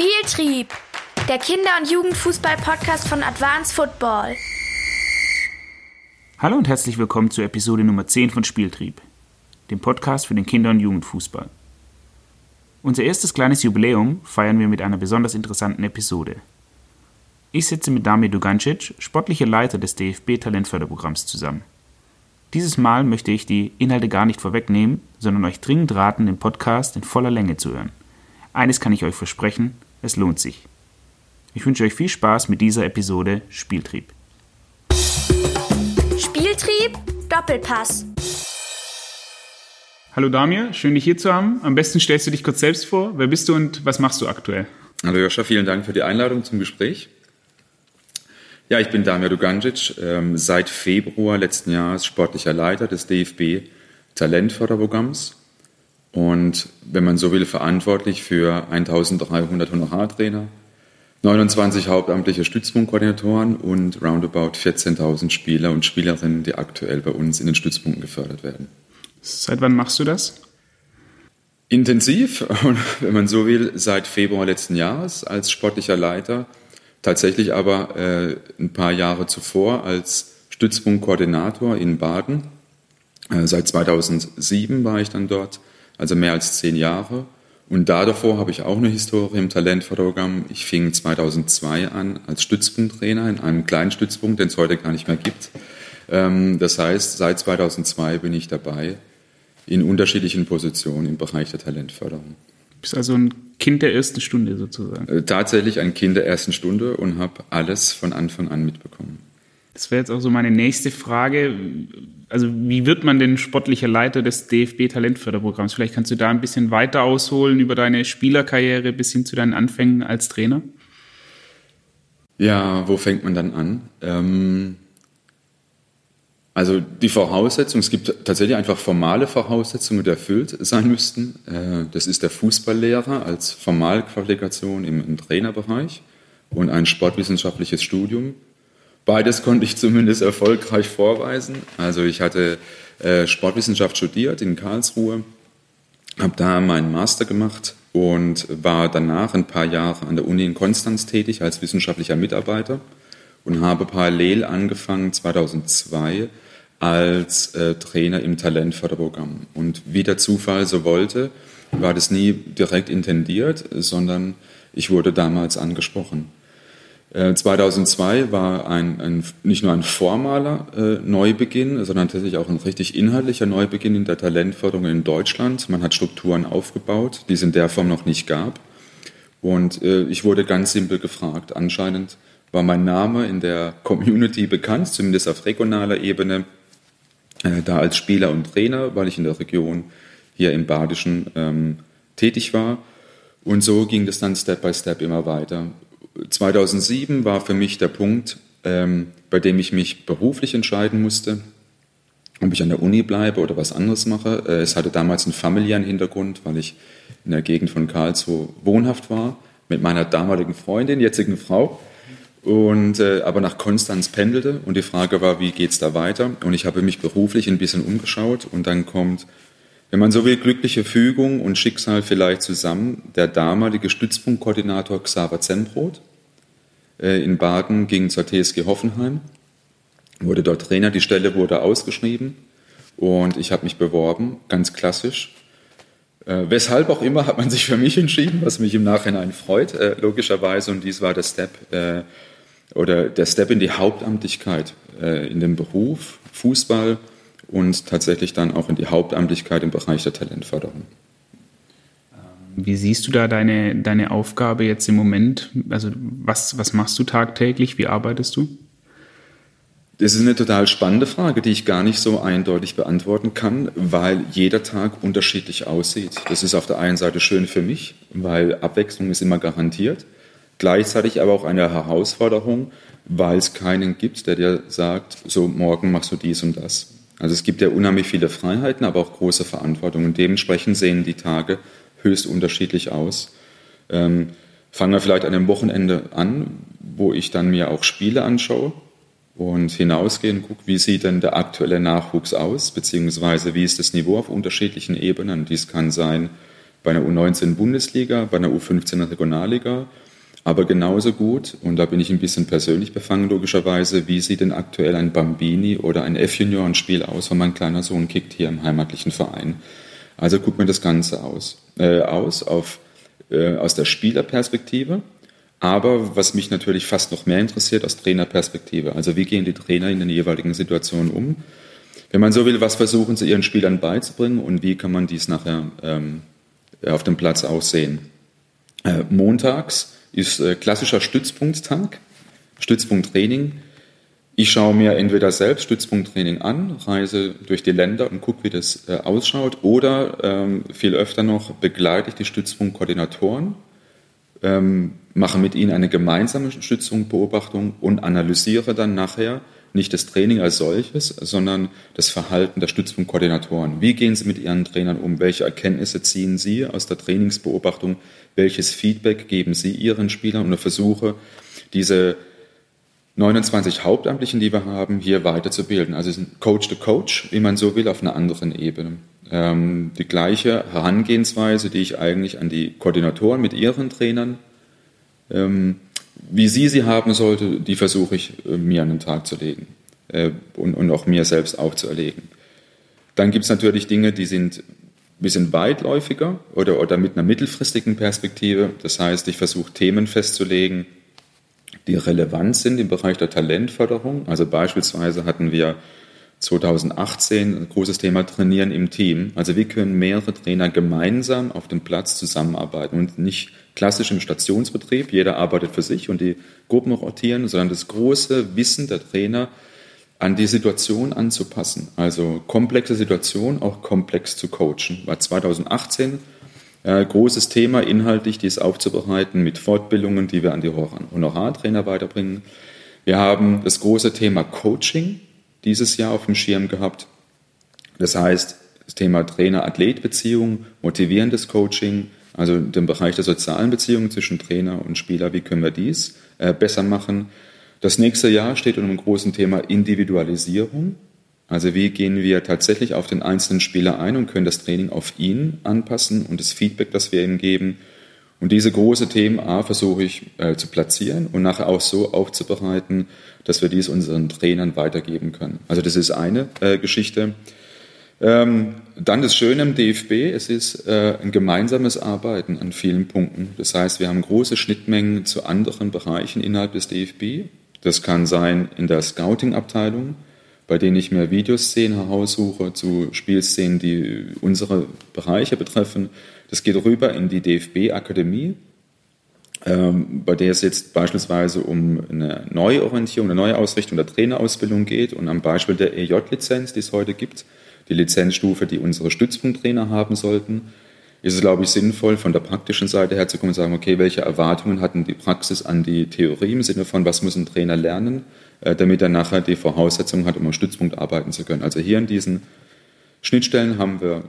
Spieltrieb, der Kinder- und Jugendfußball-Podcast von Advanced Football. Hallo und herzlich willkommen zur Episode Nummer 10 von Spieltrieb, dem Podcast für den Kinder- und Jugendfußball. Unser erstes kleines Jubiläum feiern wir mit einer besonders interessanten Episode. Ich sitze mit Damir Dugancic, sportlicher Leiter des DFB-Talentförderprogramms, zusammen. Dieses Mal möchte ich die Inhalte gar nicht vorwegnehmen, sondern euch dringend raten, den Podcast in voller Länge zu hören. Eines kann ich euch versprechen, es lohnt sich. Ich wünsche euch viel Spaß mit dieser Episode Spieltrieb. Spieltrieb, Doppelpass. Hallo Damir, schön dich hier zu haben. Am besten stellst du dich kurz selbst vor. Wer bist du und was machst du aktuell? Hallo Joscha, vielen Dank für die Einladung zum Gespräch. Ja, ich bin Damir Dugancic, ähm, seit Februar letzten Jahres sportlicher Leiter des DFB Talentförderprogramms und, wenn man so will, verantwortlich für 1300 Honorartrainer, 29 hauptamtliche Stützpunktkoordinatoren und roundabout 14.000 Spieler und Spielerinnen, die aktuell bei uns in den Stützpunkten gefördert werden. Seit wann machst du das? Intensiv, wenn man so will, seit Februar letzten Jahres als sportlicher Leiter, tatsächlich aber äh, ein paar Jahre zuvor als Stützpunktkoordinator in Baden. Äh, seit 2007 war ich dann dort also mehr als zehn Jahre. Und da davor habe ich auch eine Historie im Talentförderprogramm. Ich fing 2002 an als Stützpunkttrainer in einem kleinen Stützpunkt, den es heute gar nicht mehr gibt. Ähm, das heißt, seit 2002 bin ich dabei in unterschiedlichen Positionen im Bereich der Talentförderung. Du bist also ein Kind der ersten Stunde sozusagen. Äh, tatsächlich ein Kind der ersten Stunde und habe alles von Anfang an mitbekommen. Das wäre jetzt auch so meine nächste Frage. Also wie wird man denn sportlicher Leiter des DFB Talentförderprogramms? Vielleicht kannst du da ein bisschen weiter ausholen über deine Spielerkarriere bis hin zu deinen Anfängen als Trainer. Ja, wo fängt man dann an? Ähm, also die Voraussetzungen, es gibt tatsächlich einfach formale Voraussetzungen, die erfüllt sein müssten. Äh, das ist der Fußballlehrer als Formalqualifikation im Trainerbereich und ein sportwissenschaftliches Studium Beides konnte ich zumindest erfolgreich vorweisen. Also ich hatte äh, Sportwissenschaft studiert in Karlsruhe, habe da meinen Master gemacht und war danach ein paar Jahre an der Uni in Konstanz tätig als wissenschaftlicher Mitarbeiter und habe parallel angefangen 2002 als äh, Trainer im Talentförderprogramm. Und wie der Zufall so wollte, war das nie direkt intendiert, sondern ich wurde damals angesprochen. 2002 äh, war ein, ein, nicht nur ein formaler äh, Neubeginn, sondern tatsächlich auch ein richtig inhaltlicher Neubeginn in der Talentförderung in Deutschland. Man hat Strukturen aufgebaut, die es in der Form noch nicht gab. Und äh, ich wurde ganz simpel gefragt. Anscheinend war mein Name in der Community bekannt, zumindest auf regionaler Ebene, äh, da als Spieler und Trainer, weil ich in der Region hier im Badischen ähm, tätig war. Und so ging das dann Step by Step immer weiter. 2007 war für mich der Punkt, ähm, bei dem ich mich beruflich entscheiden musste, ob ich an der Uni bleibe oder was anderes mache. Äh, es hatte damals einen familiären Hintergrund, weil ich in der Gegend von Karlsruhe wohnhaft war mit meiner damaligen Freundin, jetzigen Frau, und äh, aber nach Konstanz pendelte und die Frage war, wie geht's da weiter? Und ich habe mich beruflich ein bisschen umgeschaut und dann kommt wenn man so will, glückliche Fügung und Schicksal vielleicht zusammen. Der damalige Stützpunktkoordinator Xaver Zenbrot äh, in Baden ging zur TSG Hoffenheim, wurde dort Trainer, die Stelle wurde ausgeschrieben und ich habe mich beworben, ganz klassisch. Äh, weshalb auch immer hat man sich für mich entschieden, was mich im Nachhinein freut, äh, logischerweise. Und dies war der Step oder der Step in die Hauptamtlichkeit in dem Beruf Fußball und tatsächlich dann auch in die Hauptamtlichkeit im Bereich der Talentförderung. Wie siehst du da deine, deine Aufgabe jetzt im Moment? Also was, was machst du tagtäglich? Wie arbeitest du? Das ist eine total spannende Frage, die ich gar nicht so eindeutig beantworten kann, weil jeder Tag unterschiedlich aussieht. Das ist auf der einen Seite schön für mich, weil Abwechslung ist immer garantiert. Gleichzeitig aber auch eine Herausforderung, weil es keinen gibt, der dir sagt, so morgen machst du dies und das. Also es gibt ja unheimlich viele Freiheiten, aber auch große Verantwortung. dementsprechend sehen die Tage höchst unterschiedlich aus. Ähm, fangen wir vielleicht an einem Wochenende an, wo ich dann mir auch Spiele anschaue und hinausgehe und gucke, wie sieht denn der aktuelle Nachwuchs aus, beziehungsweise wie ist das Niveau auf unterschiedlichen Ebenen. Dies kann sein bei einer U19 Bundesliga, bei einer U15 Regionalliga, aber genauso gut, und da bin ich ein bisschen persönlich befangen logischerweise, wie sieht denn aktuell ein Bambini oder ein F-Junior ein Spiel aus, wenn mein kleiner Sohn kickt hier im heimatlichen Verein. Also guckt mir das Ganze aus, äh, aus auf, äh, aus der Spielerperspektive, aber was mich natürlich fast noch mehr interessiert, aus Trainerperspektive. Also wie gehen die Trainer in den jeweiligen Situationen um? Wenn man so will, was versuchen sie ihren Spielern beizubringen und wie kann man dies nachher ähm, auf dem Platz aussehen? Äh, montags ist äh, klassischer Stützpunkttag, Stützpunkttraining. Ich schaue mir entweder selbst Stützpunkttraining an, reise durch die Länder und gucke, wie das äh, ausschaut, oder ähm, viel öfter noch begleite ich die Stützpunktkoordinatoren, ähm, mache mit ihnen eine gemeinsame Stützpunktbeobachtung und analysiere dann nachher nicht das Training als solches, sondern das Verhalten der Stützpunktkoordinatoren. Wie gehen sie mit ihren Trainern um? Welche Erkenntnisse ziehen sie aus der Trainingsbeobachtung? Welches Feedback geben sie ihren Spielern? Und versuche, diese 29 Hauptamtlichen, die wir haben, hier weiterzubilden. Also Coach to Coach, wie man so will, auf einer anderen Ebene. Ähm, die gleiche Herangehensweise, die ich eigentlich an die Koordinatoren mit ihren Trainern ähm, wie sie sie haben sollte, die versuche ich äh, mir an den Tag zu legen äh, und, und auch mir selbst aufzuerlegen. Dann gibt es natürlich Dinge, die sind ein bisschen weitläufiger oder, oder mit einer mittelfristigen Perspektive. Das heißt, ich versuche Themen festzulegen, die relevant sind im Bereich der Talentförderung. Also beispielsweise hatten wir 2018 ein großes Thema Trainieren im Team. Also wie können mehrere Trainer gemeinsam auf dem Platz zusammenarbeiten und nicht klassisch im Stationsbetrieb, jeder arbeitet für sich und die Gruppen rotieren, sondern das große Wissen der Trainer an die Situation anzupassen. Also komplexe Situation auch komplex zu coachen. War 2018 äh, großes Thema inhaltlich, dies aufzubereiten mit Fortbildungen, die wir an die Honorartrainer weiterbringen. Wir haben das große Thema Coaching dieses Jahr auf dem Schirm gehabt. Das heißt, das Thema Trainer-Athlet-Beziehung, motivierendes Coaching, also den Bereich der sozialen Beziehungen zwischen Trainer und Spieler, wie können wir dies äh, besser machen. Das nächste Jahr steht unter dem großen Thema Individualisierung. Also wie gehen wir tatsächlich auf den einzelnen Spieler ein und können das Training auf ihn anpassen und das Feedback, das wir ihm geben. Und diese große Themen A versuche ich äh, zu platzieren und nachher auch so aufzubereiten, dass wir dies unseren Trainern weitergeben können. Also das ist eine äh, Geschichte. Ähm, dann das Schöne im DFB, es ist äh, ein gemeinsames Arbeiten an vielen Punkten. Das heißt, wir haben große Schnittmengen zu anderen Bereichen innerhalb des DFB. Das kann sein in der Scouting-Abteilung, bei denen ich mir Videoszenen heraussuche zu Spielszenen, die unsere Bereiche betreffen. Das geht rüber in die DFB-Akademie, ähm, bei der es jetzt beispielsweise um eine Neuorientierung, eine neue Ausrichtung der Trainerausbildung geht und am Beispiel der EJ-Lizenz, die es heute gibt, die Lizenzstufe, die unsere Stützpunkttrainer haben sollten, ist es, glaube ich, sinnvoll, von der praktischen Seite her zu kommen und sagen, okay, welche Erwartungen hatten die Praxis an die Theorie im Sinne von, was muss ein Trainer lernen, äh, damit er nachher die Voraussetzungen hat, um am Stützpunkt arbeiten zu können. Also hier in diesen Schnittstellen haben wir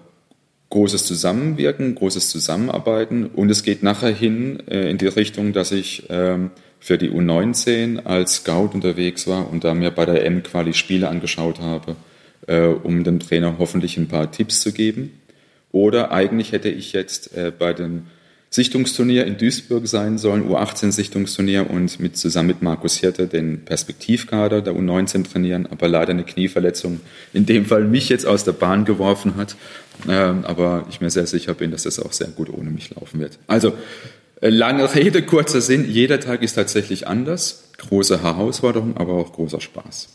großes Zusammenwirken, großes Zusammenarbeiten und es geht nachher hin äh, in die Richtung, dass ich ähm, für die U19 als Scout unterwegs war und da mir bei der M-Quali Spiele angeschaut habe, äh, um dem Trainer hoffentlich ein paar Tipps zu geben. Oder eigentlich hätte ich jetzt äh, bei dem Sichtungsturnier in Duisburg sein sollen, U18-Sichtungsturnier und mit, zusammen mit Markus Hirte den Perspektivkader der U19 trainieren, aber leider eine Knieverletzung in dem Fall mich jetzt aus der Bahn geworfen hat. Ähm, aber ich mir sehr sicher bin, dass das auch sehr gut ohne mich laufen wird. Also äh, lange Rede, kurzer Sinn, jeder Tag ist tatsächlich anders. Große Herausforderung, aber auch großer Spaß.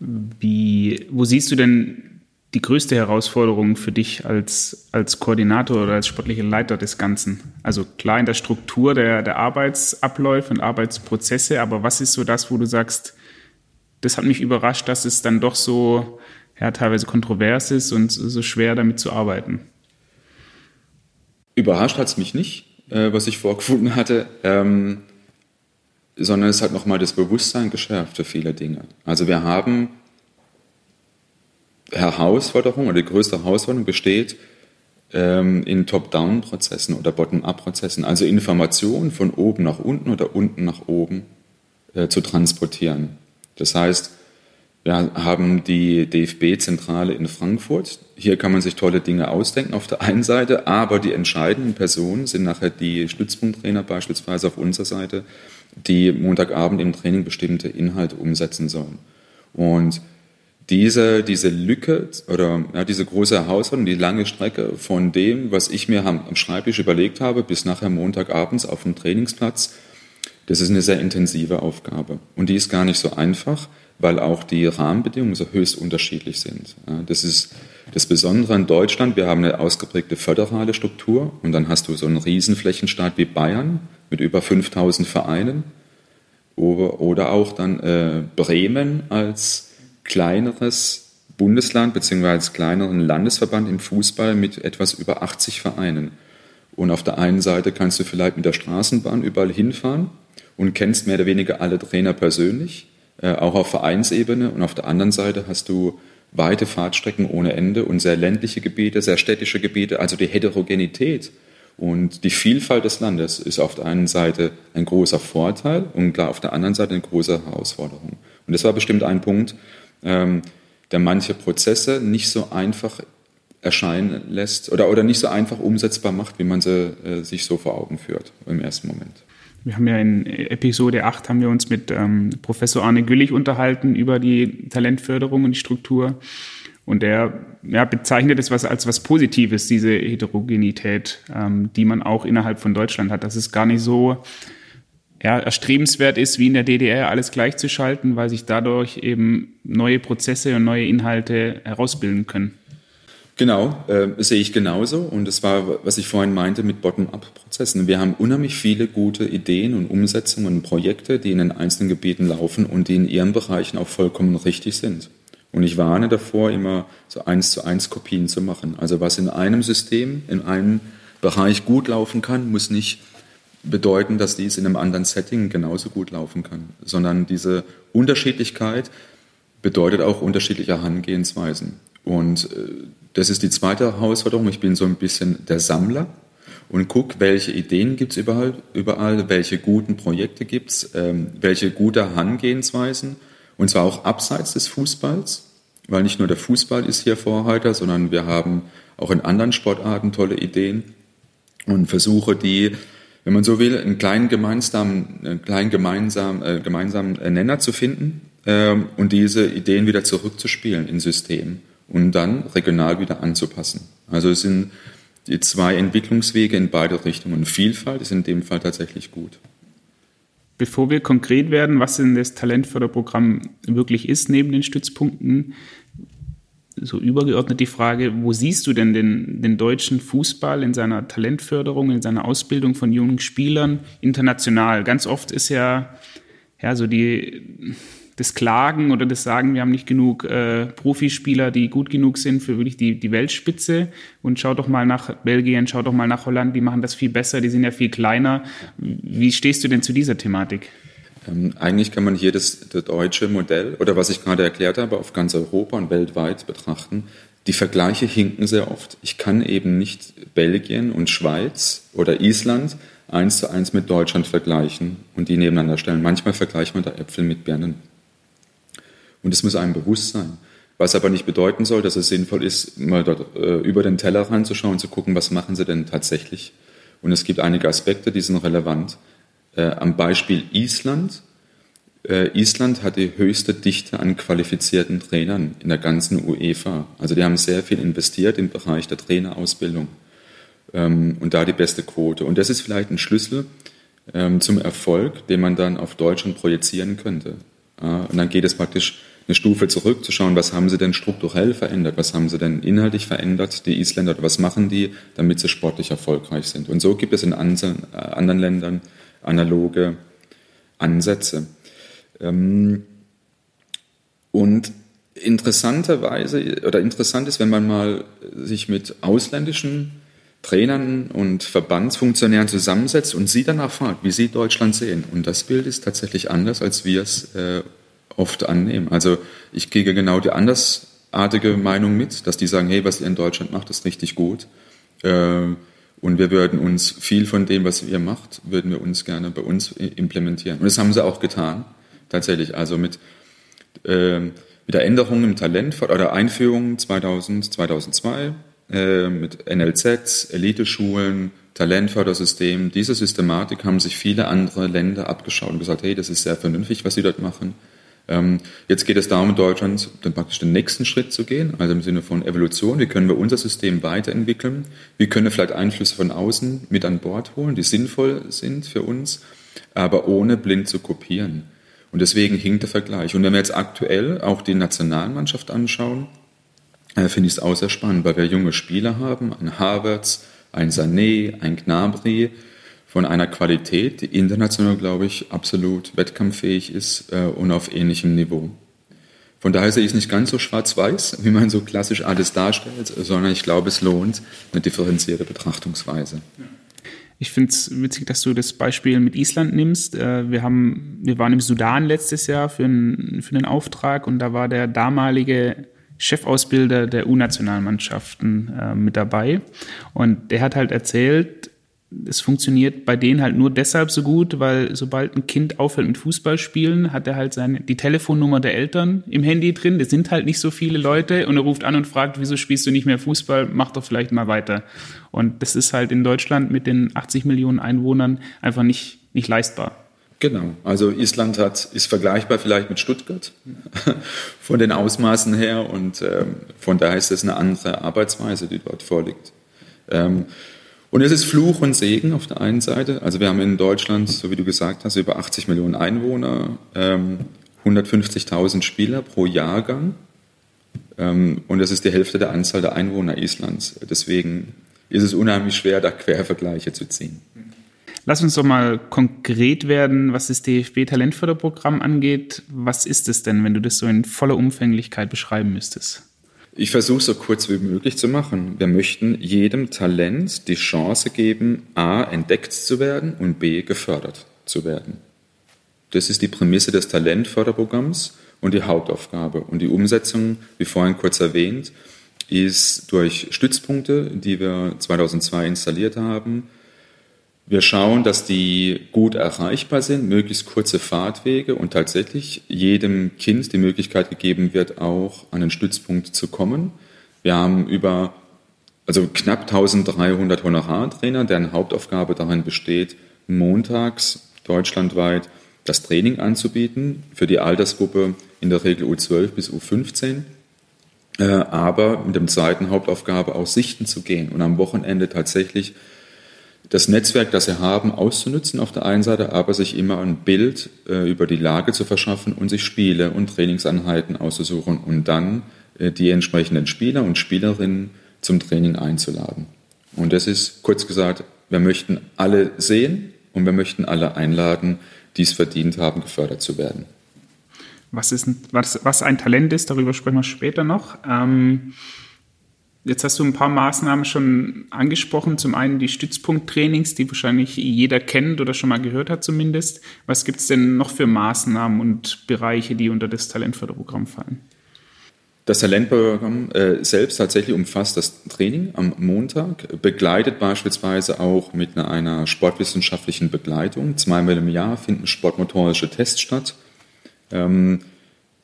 Wie, wo siehst du denn die größte Herausforderung für dich als, als Koordinator oder als sportlicher Leiter des Ganzen? Also klar in der Struktur der, der Arbeitsabläufe und Arbeitsprozesse, aber was ist so das, wo du sagst, das hat mich überrascht, dass es dann doch so ja, teilweise kontrovers ist und so schwer damit zu arbeiten? Überrascht hat es mich nicht, äh, was ich vorgefunden hatte, ähm, sondern es hat nochmal das Bewusstsein geschärft für viele Dinge. Also wir haben Herausforderung oder die größte Herausforderung besteht ähm, in Top-Down-Prozessen oder Bottom-up-Prozessen, also Informationen von oben nach unten oder unten nach oben äh, zu transportieren. Das heißt, Wir haben die DFB-Zentrale in Frankfurt. Hier kann man sich tolle Dinge ausdenken auf der einen Seite, aber die entscheidenden Personen sind nachher die Stützpunkttrainer beispielsweise auf unserer Seite, die Montagabend im Training bestimmte Inhalte umsetzen sollen. Und diese, diese Lücke oder ja, diese große Herausforderung, die lange Strecke von dem, was ich mir am Schreibtisch überlegt habe, bis nachher Montagabends auf dem Trainingsplatz, das ist eine sehr intensive Aufgabe. Und die ist gar nicht so einfach, weil auch die Rahmenbedingungen so höchst unterschiedlich sind. Das ist das Besondere in Deutschland. Wir haben eine ausgeprägte föderale Struktur und dann hast du so einen Riesenflächenstaat wie Bayern mit über 5000 Vereinen oder auch dann äh, Bremen als kleineres Bundesland bzw. als kleineren Landesverband im Fußball mit etwas über 80 Vereinen. Und auf der einen Seite kannst du vielleicht mit der Straßenbahn überall hinfahren und kennst mehr oder weniger alle Trainer persönlich. Äh, auch auf Vereinsebene. Und auf der anderen Seite hast du weite Fahrtstrecken ohne Ende und sehr ländliche Gebiete, sehr städtische Gebiete. Also die Heterogenität und die Vielfalt des Landes ist auf der einen Seite ein großer Vorteil und klar auf der anderen Seite eine große Herausforderung. Und das war bestimmt ein Punkt, ähm, der manche Prozesse nicht so einfach erscheinen lässt oder, oder nicht so einfach umsetzbar macht, wie man sie äh, sich so vor Augen führt im ersten Moment. Wir haben ja in Episode 8 haben wir uns mit ähm, Professor Arne Güllich unterhalten über die Talentförderung und die Struktur. Und er ja, bezeichnet es was als was Positives, diese Heterogenität, ähm, die man auch innerhalb von Deutschland hat. Dass es gar nicht so ja, erstrebenswert ist, wie in der DDR alles gleichzuschalten, weil sich dadurch eben neue Prozesse und neue Inhalte herausbilden können. Genau, äh, sehe ich genauso. Und das war, was ich vorhin meinte mit Bottom-up-Prozessen. Wir haben unheimlich viele gute Ideen und Umsetzungen und Projekte, die in den einzelnen Gebieten laufen und die in ihren Bereichen auch vollkommen richtig sind. Und ich warne davor, immer so eins zu eins Kopien zu machen. Also was in einem System, in einem Bereich gut laufen kann, muss nicht bedeuten, dass dies in einem anderen Setting genauso gut laufen kann, sondern diese Unterschiedlichkeit bedeutet auch unterschiedliche Herangehensweisen. Und äh, das ist die zweite Herausforderung. Ich bin so ein bisschen der Sammler und gucke, welche Ideen gibt es überall, überall, welche guten Projekte gibt es, ähm, welche gute Herangehensweisen. Und zwar auch abseits des Fußballs, weil nicht nur der Fußball ist hier Vorreiter, sondern wir haben auch in anderen Sportarten tolle Ideen und versuche die, wenn man so will, einen kleinen gemeinsamen, einen kleinen gemeinsam, äh, gemeinsamen Nenner zu finden ähm, und diese Ideen wieder zurückzuspielen in Systemen und dann regional wieder anzupassen. Also es sind die zwei Entwicklungswege in beide Richtungen. Vielfalt ist in dem Fall tatsächlich gut. Bevor wir konkret werden, was denn das Talentförderprogramm wirklich ist neben den Stützpunkten, so übergeordnet die Frage, wo siehst du denn den, den deutschen Fußball in seiner Talentförderung, in seiner Ausbildung von jungen Spielern international? Ganz oft ist ja, ja so die das Klagen oder das Sagen, wir haben nicht genug äh, Profispieler, die gut genug sind für wirklich die, die Weltspitze. Und schau doch mal nach Belgien, schau doch mal nach Holland, die machen das viel besser, die sind ja viel kleiner. Wie stehst du denn zu dieser Thematik? Ähm, eigentlich kann man hier das, das deutsche Modell oder was ich gerade erklärt habe, auf ganz Europa und weltweit betrachten. Die Vergleiche hinken sehr oft. Ich kann eben nicht Belgien und Schweiz oder Island eins zu eins mit Deutschland vergleichen und die nebeneinander stellen. Manchmal vergleicht man da Äpfel mit Birnen. Und es muss einem bewusst sein. Was aber nicht bedeuten soll, dass es sinnvoll ist, mal dort äh, über den Teller ranzuschauen, zu gucken, was machen sie denn tatsächlich. Und es gibt einige Aspekte, die sind relevant. Äh, am Beispiel Island. Äh, Island hat die höchste Dichte an qualifizierten Trainern in der ganzen UEFA. Also die haben sehr viel investiert im Bereich der Trainerausbildung ähm, und da die beste Quote. Und das ist vielleicht ein Schlüssel ähm, zum Erfolg, den man dann auf Deutschland projizieren könnte. Und dann geht es praktisch eine Stufe zurück, zu schauen, was haben sie denn strukturell verändert, was haben sie denn inhaltlich verändert, die Isländer, was machen die, damit sie sportlich erfolgreich sind. Und so gibt es in äh, anderen Ländern analoge Ansätze. Ähm, und interessanterweise, oder interessant ist, wenn man mal sich mit ausländischen Trainern und Verbandsfunktionären zusammensetzt und sie danach fragt, wie sie Deutschland sehen. Und das Bild ist tatsächlich anders, als wir es äh, oft annehmen. Also ich kriege genau die andersartige Meinung mit, dass die sagen, hey, was ihr in Deutschland macht, ist richtig gut. Äh, und wir würden uns viel von dem, was ihr macht, würden wir uns gerne bei uns implementieren. Und das haben sie auch getan, tatsächlich. Also mit, äh, wieder Änderungen im Talent oder Einführungen 2000, 2002 äh, mit NLZs, Eliteschulen, Talentfördersystem. Diese Systematik haben sich viele andere Länder abgeschaut und gesagt, hey, das ist sehr vernünftig, was sie dort machen. Ähm, jetzt geht es darum, Deutschland dann praktisch den nächsten Schritt zu gehen, also im Sinne von Evolution. Wie können wir unser System weiterentwickeln? Wie können wir vielleicht Einflüsse von außen mit an Bord holen, die sinnvoll sind für uns, aber ohne blind zu kopieren? Und deswegen hinkt der Vergleich. Und wenn wir jetzt aktuell auch die Nationalmannschaft anschauen, äh, finde ich es auch sehr spannend, weil wir junge Spieler haben, ein Havertz, ein Sané, ein Gnabry, von einer Qualität, die international, glaube ich, absolut wettkampffähig ist äh, und auf ähnlichem Niveau. Von daher sehe ich es nicht ganz so schwarz-weiß, wie man so klassisch alles darstellt, sondern ich glaube, es lohnt eine differenzierte Betrachtungsweise. Ich finde es witzig, dass du das Beispiel mit Island nimmst. Äh, wir, haben, wir waren im Sudan letztes Jahr für, ein, für einen Auftrag und da war der damalige Chefausbilder der U-Nationalmannschaften äh, mit dabei. Und der hat halt erzählt, es funktioniert bei denen halt nur deshalb so gut, weil sobald ein Kind aufhört mit Fußball spielen, hat er halt seine, die Telefonnummer der Eltern im Handy drin. Das sind halt nicht so viele Leute und er ruft an und fragt, wieso spielst du nicht mehr Fußball? Mach doch vielleicht mal weiter. Und das ist halt in Deutschland mit den 80 Millionen Einwohnern einfach nicht, nicht leistbar. Genau, also Island hat, ist vergleichbar vielleicht mit Stuttgart von den Ausmaßen her und ähm, von daher ist es eine andere Arbeitsweise, die dort vorliegt. Ähm, und es ist Fluch und Segen auf der einen Seite. Also wir haben in Deutschland, so wie du gesagt hast, über 80 Millionen Einwohner, ähm, 150.000 Spieler pro Jahrgang. Ähm, und das ist die Hälfte der Anzahl der Einwohner Islands. Deswegen ist es unheimlich schwer, da Quervergleiche zu ziehen. Lass uns doch mal konkret werden, was das DFB-Talentförderprogramm angeht. Was ist es denn, wenn du das so in voller Umfänglichkeit beschreiben müsstest? Ich versuche so kurz wie möglich zu machen. Wir möchten jedem Talent die Chance geben, a. entdeckt zu werden und b. gefördert zu werden. Das ist die Prämisse des Talentförderprogramms und die Hauptaufgabe. Und die Umsetzung, wie vorhin kurz erwähnt, ist durch Stützpunkte, die wir 2002 installiert haben, wir schauen, dass die gut erreichbar sind, möglichst kurze Fahrtwege und tatsächlich jedem Kind die Möglichkeit gegeben wird, auch an den Stützpunkt zu kommen. Wir haben über also knapp 1300 Honorartrainer, deren Hauptaufgabe darin besteht, montags deutschlandweit das Training anzubieten für die Altersgruppe in der Regel U12 bis U15, äh, aber mit dem zweiten Hauptaufgabe auch sichten zu gehen und am Wochenende tatsächlich das Netzwerk, das sie haben, auszunutzen auf der einen Seite, aber sich immer ein Bild äh, über die Lage zu verschaffen und sich Spiele und Trainingseinheiten auszusuchen und dann äh, die entsprechenden Spieler und Spielerinnen zum Training einzuladen. Und das ist kurz gesagt, wir möchten alle sehen und wir möchten alle einladen, die es verdient haben, gefördert zu werden. Was, ist, was, was ein Talent ist, darüber sprechen wir später noch. Ähm Jetzt hast du ein paar Maßnahmen schon angesprochen. Zum einen die Stützpunkttrainings, die wahrscheinlich jeder kennt oder schon mal gehört hat zumindest. Was gibt es denn noch für Maßnahmen und Bereiche, die unter das Talentförderprogramm fallen? Das Talentprogramm äh, selbst tatsächlich umfasst das Training am Montag, begleitet beispielsweise auch mit einer, sportwissenschaftlichen Begleitung. Zweimal im Jahr finden sportmotorische Tests statt. Ähm,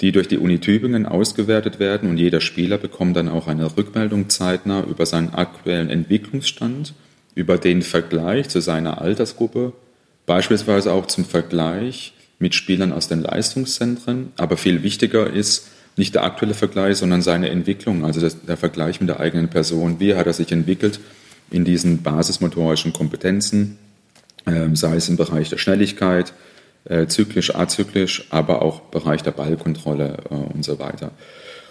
die durch die Uni Tübingen ausgewertet werden und jeder Spieler bekommt dann auch eine Rückmeldung zeitnah über seinen aktuellen Entwicklungsstand, über den Vergleich zu seiner Altersgruppe, beispielsweise auch zum Vergleich mit Spielern aus den Leistungszentren. Aber viel wichtiger ist nicht der aktuelle Vergleich, sondern seine Entwicklung, also der Vergleich mit der eigenen Person. Wie hat er sich entwickelt in diesen basismotorischen Kompetenzen, ähm, sei es im Bereich der Schnelligkeit, äh, zyklisch, azyklisch, aber auch Bereich der Ballkontrolle äh, und so weiter.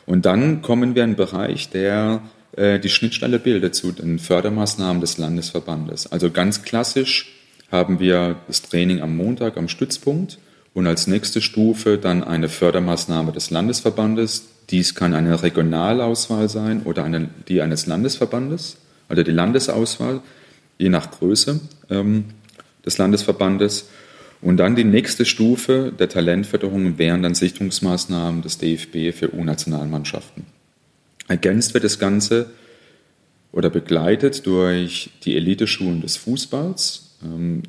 Und dann kommen wir in einen Bereich, der äh, die Schnittstelle bildet zu den Fördermaßnahmen des Landesverbandes. Also ganz klassisch haben wir das Training am Montag am Stützpunkt und als nächste Stufe dann eine Fördermaßnahme des Landesverbandes. Dies kann eine Regionalauswahl sein oder eine, die eines Landesverbandes, also die Landesauswahl, je nach Größe ähm, des Landesverbandes. Und dann die nächste Stufe der Talentförderung wären dann Sichtungsmaßnahmen des DFB für U-Nationalmannschaften. Ergänzt wird das Ganze oder begleitet durch die Eliteschulen des Fußballs. ähm,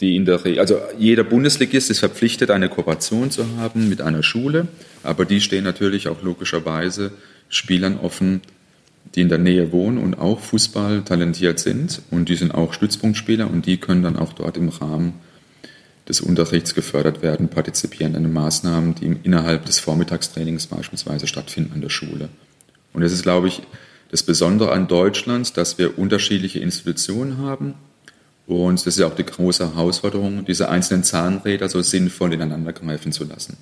die in der Re also jeder Bundesligist ist verpflichtet, eine Kooperation zu haben mit einer Schule, aber die stehen natürlich auch logischerweise Spielern offen, die in der Nähe wohnen und auch Fußball talentiert sind und die sind auch Stützpunktspieler und die können dann auch dort im Rahmen des Unterrichts gefördert werden, partizipieren an den Maßnahmen, die innerhalb des Vormittagstrainings beispielsweise stattfinden an der Schule. Und es ist, glaube ich, das Besondere an Deutschland, dass wir unterschiedliche Institutionen haben. Und das ist ja auch die große Herausforderung, diese einzelnen Zahnräder so sinnvoll ineinander greifen zu lassen.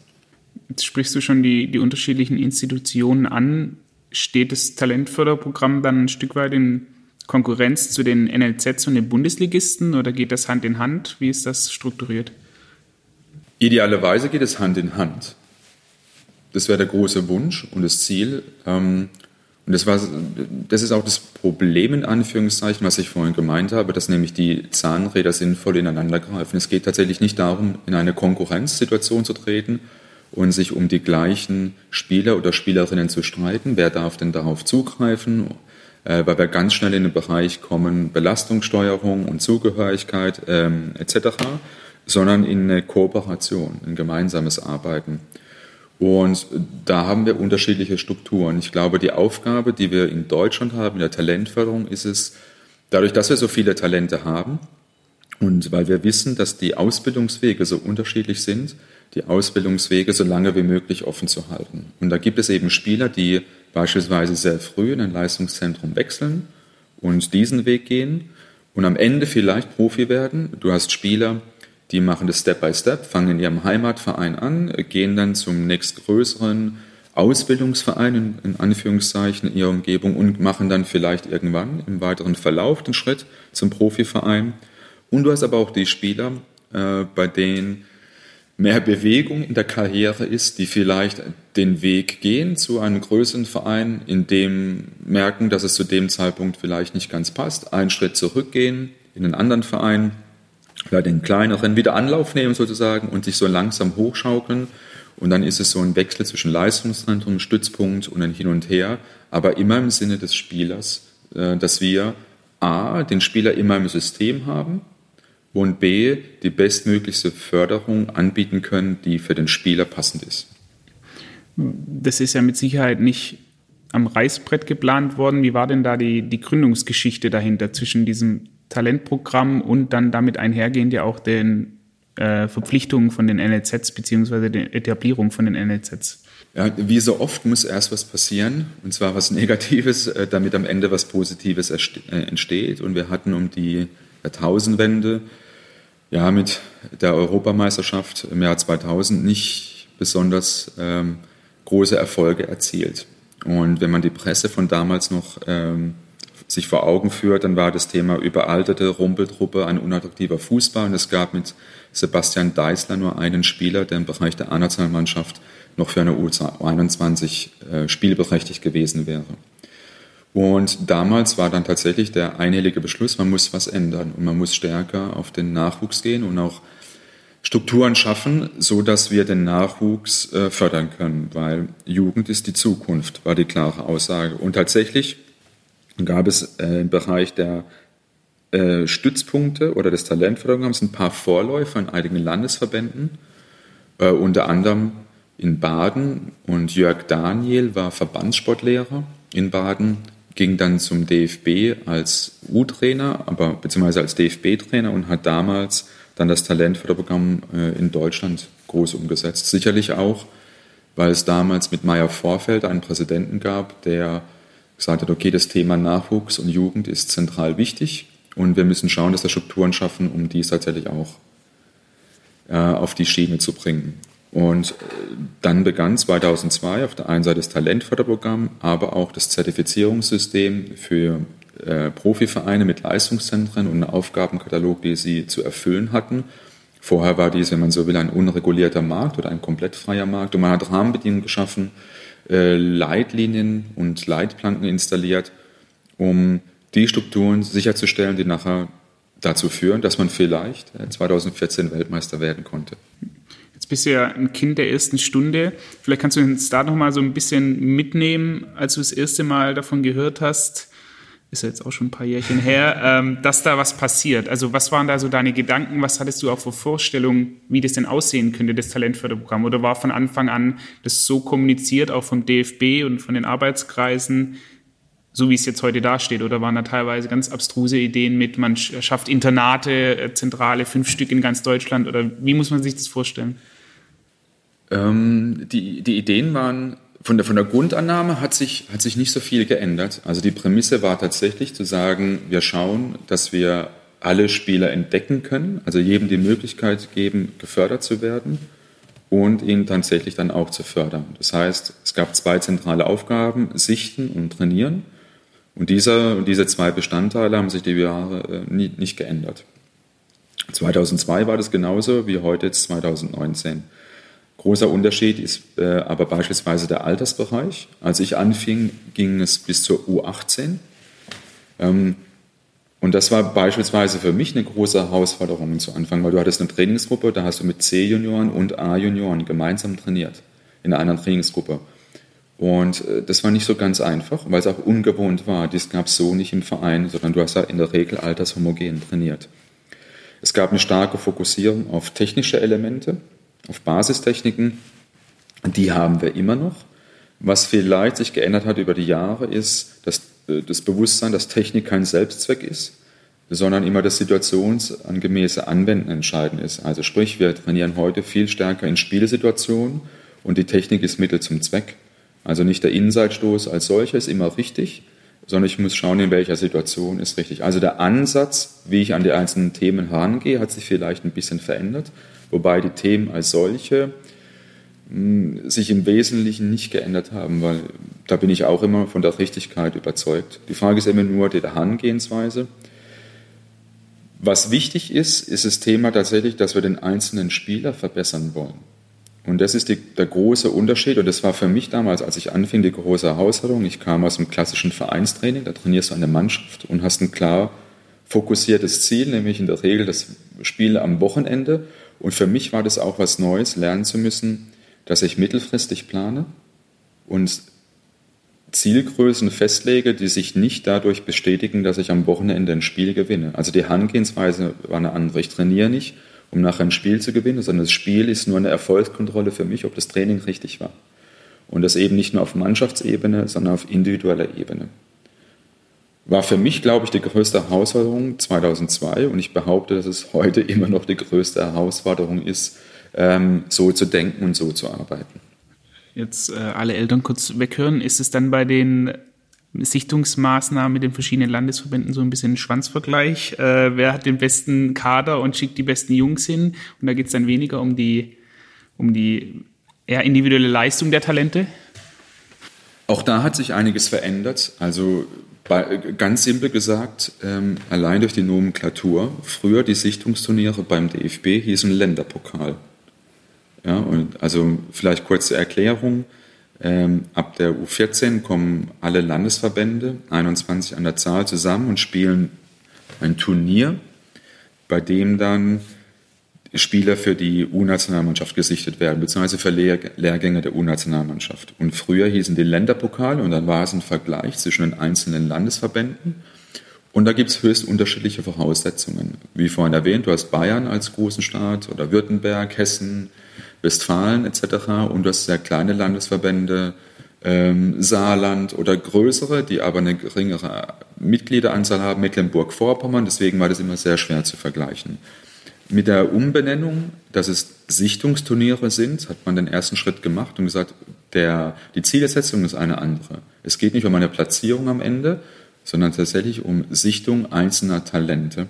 Jetzt sprichst du schon die, die unterschiedlichen Institutionen an. Steht das Talentförderprogramm dann ein Stück weit in Konkurrenz zu den NLZs und den Bundesligisten oder geht das Hand in Hand? Wie ist das strukturiert? Idealerweise geht es Hand in Hand. Das wäre der große Wunsch und das Ziel. Ähm, und das, war, das ist auch das Problem in Anführungszeichen, was ich vorhin gemeint habe, dass nämlich die Zahnräder sinnvoll ineinander greifen. Es geht tatsächlich nicht darum, in eine Konkurrenzsituation zu treten und sich um die gleichen Spieler oder Spielerinnen zu streiten. Wer darf denn darauf zugreifen? Äh, weil wir ganz schnell in den Bereich kommen, Belastungssteuerung und Zugehörigkeit ähm, etc., sondern in eine Kooperation, ein gemeinsames Arbeiten. Und da haben wir unterschiedliche Strukturen. Ich glaube, die Aufgabe, die wir in Deutschland haben, in der Talentförderung, ist es, dadurch, dass wir so viele Talente haben und weil wir wissen, dass die Ausbildungswege so unterschiedlich sind, die Ausbildungswege so lange wie möglich offen zu halten. Und da gibt es eben Spieler, die beispielsweise sehr früh in ein Leistungszentrum wechseln und diesen Weg gehen und am Ende vielleicht Profi werden. Du hast Spieler, die machen das Step by Step, fangen in ihrem Heimatverein an, gehen dann zum nächstgrößeren Ausbildungsverein in, Anführungszeichen in ihrer Umgebung und machen dann vielleicht irgendwann im weiteren Verlauf den Schritt zum Profiverein. Und du hast aber auch die Spieler, äh, bei denen mehr Bewegung in der Karriere ist, die vielleicht den Weg gehen zu einem größeren Verein, in dem merken, dass es zu dem Zeitpunkt vielleicht nicht ganz passt, einen Schritt zurückgehen in einen anderen Verein, vielleicht den kleineren wieder Anlauf nehmen sozusagen und sich so langsam hochschaukeln. Und dann ist es so ein Wechsel zwischen Leistungszentrum, Stützpunkt und ein Hin und Her, aber immer im Sinne des Spielers, äh, dass wir A, den Spieler immer im System haben, und B, die bestmöglichste Förderung anbieten können, die für den Spieler passend ist. Das ist ja mit Sicherheit nicht am Reißbrett geplant worden. Wie war denn da die, die Gründungsgeschichte dahinter zwischen diesem Talentprogramm und dann damit einhergehend ja auch den äh, Verpflichtungen von den NLZs beziehungsweise der Etablierung von den NLZs? Ja, wie so oft muss erst was passieren, und zwar was Negatives, äh, damit am Ende was Positives äh, entsteht. Und wir hatten um die Jahrtausendwende ja, mit der Europameisterschaft im Jahr 2000 nicht besonders ähm, große Erfolge erzielt. Und wenn man die Presse von damals noch ähm, sich vor Augen führt, dann war das Thema überalterte Rumpeltruppe ein unattraktiver Fußball. Und es gab mit Sebastian Deißler nur einen Spieler, der im Bereich der A-Nationalmannschaft noch für eine U21 äh, spielberechtigt gewesen wäre. Und damals war dann tatsächlich der einhellige Beschluss, man muss was ändern und man muss stärker auf den Nachwuchs gehen und auch Strukturen schaffen, so dass wir den Nachwuchs äh, fördern können, weil Jugend ist die Zukunft, war die klare Aussage. Und tatsächlich gab es äh, im Bereich der äh, Stützpunkte oder des Talentförderungsprogramms ein paar Vorläufer in einigen Landesverbänden, unter anderem in Baden. Und Jörg Daniel war Verbandssportlehrer in Baden ging dann zum DFB als U-Trainer, aber beziehungsweise als DFB-Trainer und hat damals dann das Talentförderprogramm äh, in Deutschland groß umgesetzt. Sicherlich auch, weil es damals mit Meyer Vorfeld einen Präsidenten gab, der gesagt hat, okay, das Thema Nachwuchs und Jugend ist zentral wichtig und wir müssen schauen, dass wir Strukturen schaffen, um dies tatsächlich auch äh, auf die Schiene zu bringen. Und äh, dann begann 2002 auf der einen Seite das Talentförderprogramm, aber auch das Zertifizierungssystem für äh, Profivereine mit Leistungszentren und einen Aufgabenkatalog, die sie zu erfüllen hatten. Vorher war dies, wenn man so will, ein unregulierter Markt oder ein komplett freier Markt. Und man hat Rahmenbedingungen geschaffen, äh, Leitlinien und Leitplanken installiert, um die Strukturen sicherzustellen, die nachher dazu führen, dass man vielleicht 2014 Weltmeister werden konnte. Bist ja ein Kind der ersten Stunde. Vielleicht kannst du uns da noch mal so ein bisschen mitnehmen, als du das erste Mal davon gehört hast, ist ja jetzt auch schon ein paar Jährchen her, ähm, dass da was passiert. Also was waren da so deine Gedanken? Was hattest du auch für Vorstellungen, wie das denn aussehen könnte, das Talentförderprogramm? Oder war von Anfang an das so kommuniziert, auch vom DFB und von den Arbeitskreisen, so wie es jetzt heute dasteht? Oder waren da teilweise ganz abstruse Ideen mit, man schafft Internate, äh, zentrale, fünf Stück in ganz Deutschland? Oder wie muss man sich das vorstellen? Ähm, die, die Ideen waren von der, von der Grundannahme hat sich, hat sich nicht so viel geändert. Also die Prämisse war tatsächlich zu sagen, wir schauen, dass wir alle Spieler entdecken können, also jedem die Möglichkeit geben, gefördert zu werden und ihn tatsächlich dann auch zu fördern. Das heißt, es gab zwei zentrale Aufgaben, sichten und trainieren. Und diese, diese zwei Bestandteile haben sich die Jahre äh, nie, nicht geändert. 2002 war das genauso wie heute jetzt 2019. Großer Unterschied ist äh, aber beispielsweise der Altersbereich. Als ich anfing, ging es bis zur U18. Ähm, und das war beispielsweise für mich eine große Herausforderung zu Anfang, weil du hattest eine Trainingsgruppe, da hast du mit C-Junioren und A-Junioren gemeinsam trainiert in einer Trainingsgruppe. Und äh, das war nicht so ganz einfach, weil es auch ungewohnt war. Dies gab es so nicht im Verein, sondern du hast ja in der Regel altershomogen trainiert. Es gab eine starke Fokussierung auf technische Elemente, auf Basistechniken. Die haben wir immer noch. Was vielleicht sich geändert hat über die Jahre, ist dass äh, das Bewusstsein, dass Technik kein Selbstzweck ist, sondern immer das situationsangemäße Anwenden entscheidend ist. Also sprich, wir trainieren heute viel stärker in Spielesituationen und die Technik ist Mittel zum Zweck. Also nicht der Innenseitstoß als solcher ist immer richtig, sondern ich muss schauen, in welcher Situation ist richtig. Also der Ansatz, wie ich an die einzelnen Themen herangehe, hat sich vielleicht ein bisschen verändert wobei die Themen als solche hm, sich im Wesentlichen nicht geändert haben, weil da bin ich auch immer von der Richtigkeit überzeugt. Die Frage ist immer nur die Herangehensweise. Was wichtig ist, ist das Thema tatsächlich, dass wir den einzelnen Spieler verbessern wollen. Und das ist die, der große Unterschied. Und das war für mich damals, als ich anfing, die große Herausforderung. Ich kam aus dem klassischen Vereinstraining, da trainierst du eine Mannschaft und hast ein klar fokussiertes Ziel, nämlich in der Regel das Spiel am Wochenende. Und für mich war das auch was Neues, lernen zu müssen, dass ich mittelfristig plane und Zielgrößen festlege, die sich nicht dadurch bestätigen, dass ich am Wochenende ein Spiel gewinne. Also die Herangehensweise war eine andere. Ich trainiere nicht, um nachher ein Spiel zu gewinnen, sondern das Spiel ist nur eine Erfolgskontrolle für mich, ob das Training richtig war. Und das eben nicht nur auf Mannschaftsebene, sondern auf individueller Ebene war für mich, glaube ich, die größte Herausforderung 2002 und ich behaupte, dass es heute immer noch die größte Herausforderung ist, ähm, so zu denken und so zu arbeiten. Jetzt äh, alle Eltern kurz weghören. Ist es dann bei den Sichtungsmaßnahmen mit den verschiedenen Landesverbänden so ein bisschen ein Schwanzvergleich? Äh, wer hat den besten Kader und schickt die besten Jungs hin? Und da geht es dann weniger um die, um die eher individuelle Leistung der Talente? Auch da hat sich einiges verändert. Also bei, ganz simpel gesagt, ähm, allein durch die Nomenklatur. Früher die Sichtungsturniere beim DFB hießen Länderpokal. Ja, und also vielleicht kurze Erklärung. Ähm, ab der U14 kommen alle Landesverbände, 21 an der Zahl, zusammen und spielen ein Turnier, bei dem dann Spieler für die U-Nationalmannschaft gesichtet werden, beziehungsweise für Lehr Lehrgänge der U-Nationalmannschaft. Und früher hießen die Länderpokale und dann war es ein Vergleich zwischen den einzelnen Landesverbänden. Und da gibt es höchst unterschiedliche Voraussetzungen. Wie vorhin erwähnt, du hast Bayern als großen Staat oder Württemberg, Hessen, Westfalen etc. Und du hast sehr kleine Landesverbände, ähm, Saarland oder größere, die aber eine geringere Mitgliederanzahl haben, Mecklenburg-Vorpommern. Deswegen war das immer sehr schwer zu vergleichen. Mit der Umbenennung, dass es Sichtungsturniere sind, hat man den ersten Schritt gemacht und gesagt, der, die Zielsetzung ist eine andere. Es geht nicht um eine Platzierung am Ende, sondern tatsächlich um Sichtung einzelner Talente.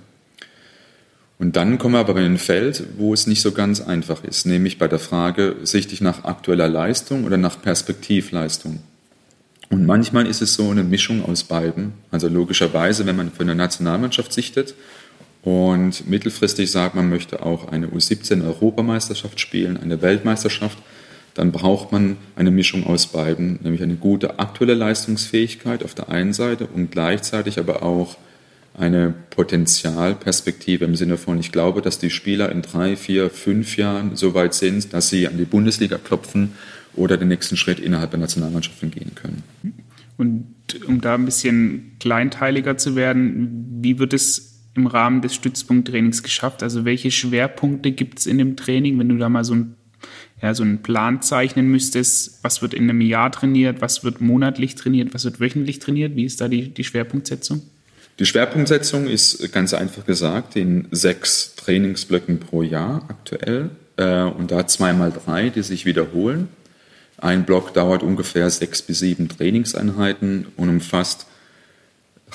Und dann kommen wir aber in ein Feld, wo es nicht so ganz einfach ist, nämlich bei der Frage, sichte ich nach aktueller Leistung oder nach Perspektivleistung. Und manchmal ist es so eine Mischung aus beiden. Also logischerweise, wenn man für eine Nationalmannschaft sichtet, und mittelfristig sagt man, möchte auch eine U17-Europameisterschaft spielen, eine Weltmeisterschaft. Dann braucht man eine Mischung aus beiden, nämlich eine gute aktuelle Leistungsfähigkeit auf der einen Seite und gleichzeitig aber auch eine Potenzialperspektive im Sinne von, ich glaube, dass die Spieler in drei, vier, fünf Jahren so weit sind, dass sie an die Bundesliga klopfen oder den nächsten Schritt innerhalb der Nationalmannschaften gehen können. Und um da ein bisschen kleinteiliger zu werden, wie wird es im Rahmen des Stützpunkttrainings geschafft? Also welche Schwerpunkte gibt es in dem Training, wenn du da mal so ein ja, so einen Plan zeichnen müsstest, was wird in einem Jahr trainiert, was wird monatlich trainiert, was wird wöchentlich trainiert? Wie ist da die, die Schwerpunktsetzung? Die Schwerpunktsetzung ist ganz einfach gesagt in sechs Trainingsblöcken pro Jahr aktuell äh, und da zweimal drei, die sich wiederholen. Ein Block dauert ungefähr sechs bis sieben Trainingseinheiten und umfasst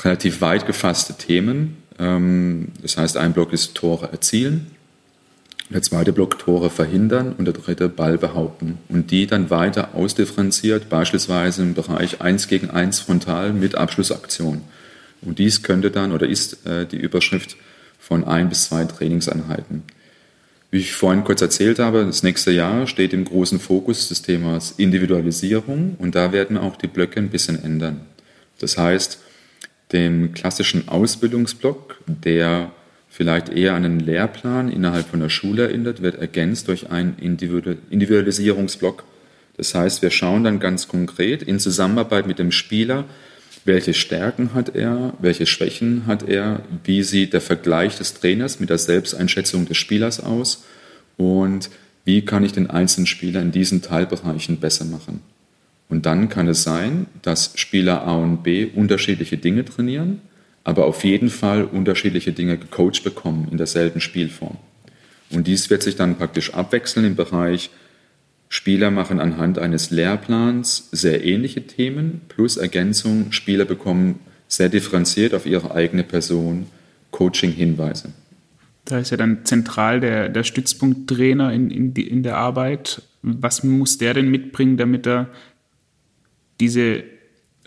relativ weit gefasste Themen. Ähm, das heißt, ein Block ist Tore erzielen, der zweite Block Tore verhindern und der dritte Ball behaupten. Und die dann weiter ausdifferenziert, beispielsweise im Bereich 1 gegen 1 frontal mit Abschlussaktion. Und dies könnte dann oder ist äh, die Überschrift von ein bis zwei Trainingseinheiten. Wie ich vorhin kurz erzählt habe, das nächste Jahr steht im großen Fokus des Themas Individualisierung und da werden auch die Blöcke ein bisschen ändern. Das heißt, dem klassischen Ausbildungsblock, der vielleicht eher an einen Lehrplan innerhalb von der Schule erinnert, wird ergänzt durch einen Individualisierungsblock. Das heißt, wir schauen dann ganz konkret in Zusammenarbeit mit dem Spieler, welche Stärken hat er, welche Schwächen hat er, wie sieht der Vergleich des Trainers mit der Selbsteinschätzung des Spielers aus und wie kann ich den einzelnen Spieler in diesen Teilbereichen besser machen. Und dann kann es sein, dass Spieler A und B unterschiedliche Dinge trainieren aber auf jeden Fall unterschiedliche Dinge gecoacht bekommen in derselben Spielform. Und dies wird sich dann praktisch abwechseln im Bereich Spieler machen anhand eines Lehrplans sehr ähnliche Themen plus Ergänzung. Spieler bekommen sehr differenziert auf ihre eigene Person Coaching-Hinweise. Da ist ja dann zentral der, der Stützpunkttrainer in, in, die, in der Arbeit. Was muss der denn mitbringen, damit er diese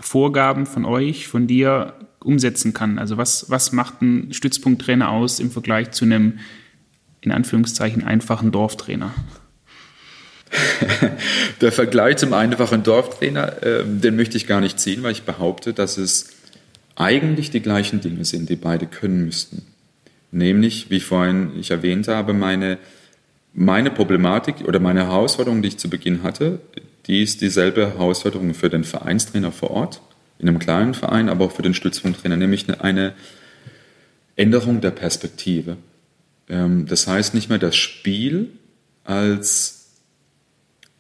Vorgaben von euch, von dir umsetzen kann. Also was, was macht ein Stützpunkttrainer aus im Vergleich zu einem, in Anführungszeichen, einfachen Dorftrainer? Der Vergleich zum einfachen Dorftrainer, äh, den möchte ich gar nicht ziehen, weil ich behaupte, dass es eigentlich die gleichen Dinge sind, die beide können müssten. Nämlich, wie vorhin ich erwähnt habe, meine, meine Problematik oder meine Herausforderung, die ich zu Beginn hatte, die ist dieselbe Herausforderung für den Vereinstrainer vor Ort in einem kleinen Verein, aber auch für den Stützpunkttrainer, nämlich eine Änderung der Perspektive. Ähm, das heißt nicht mehr das Spiel als,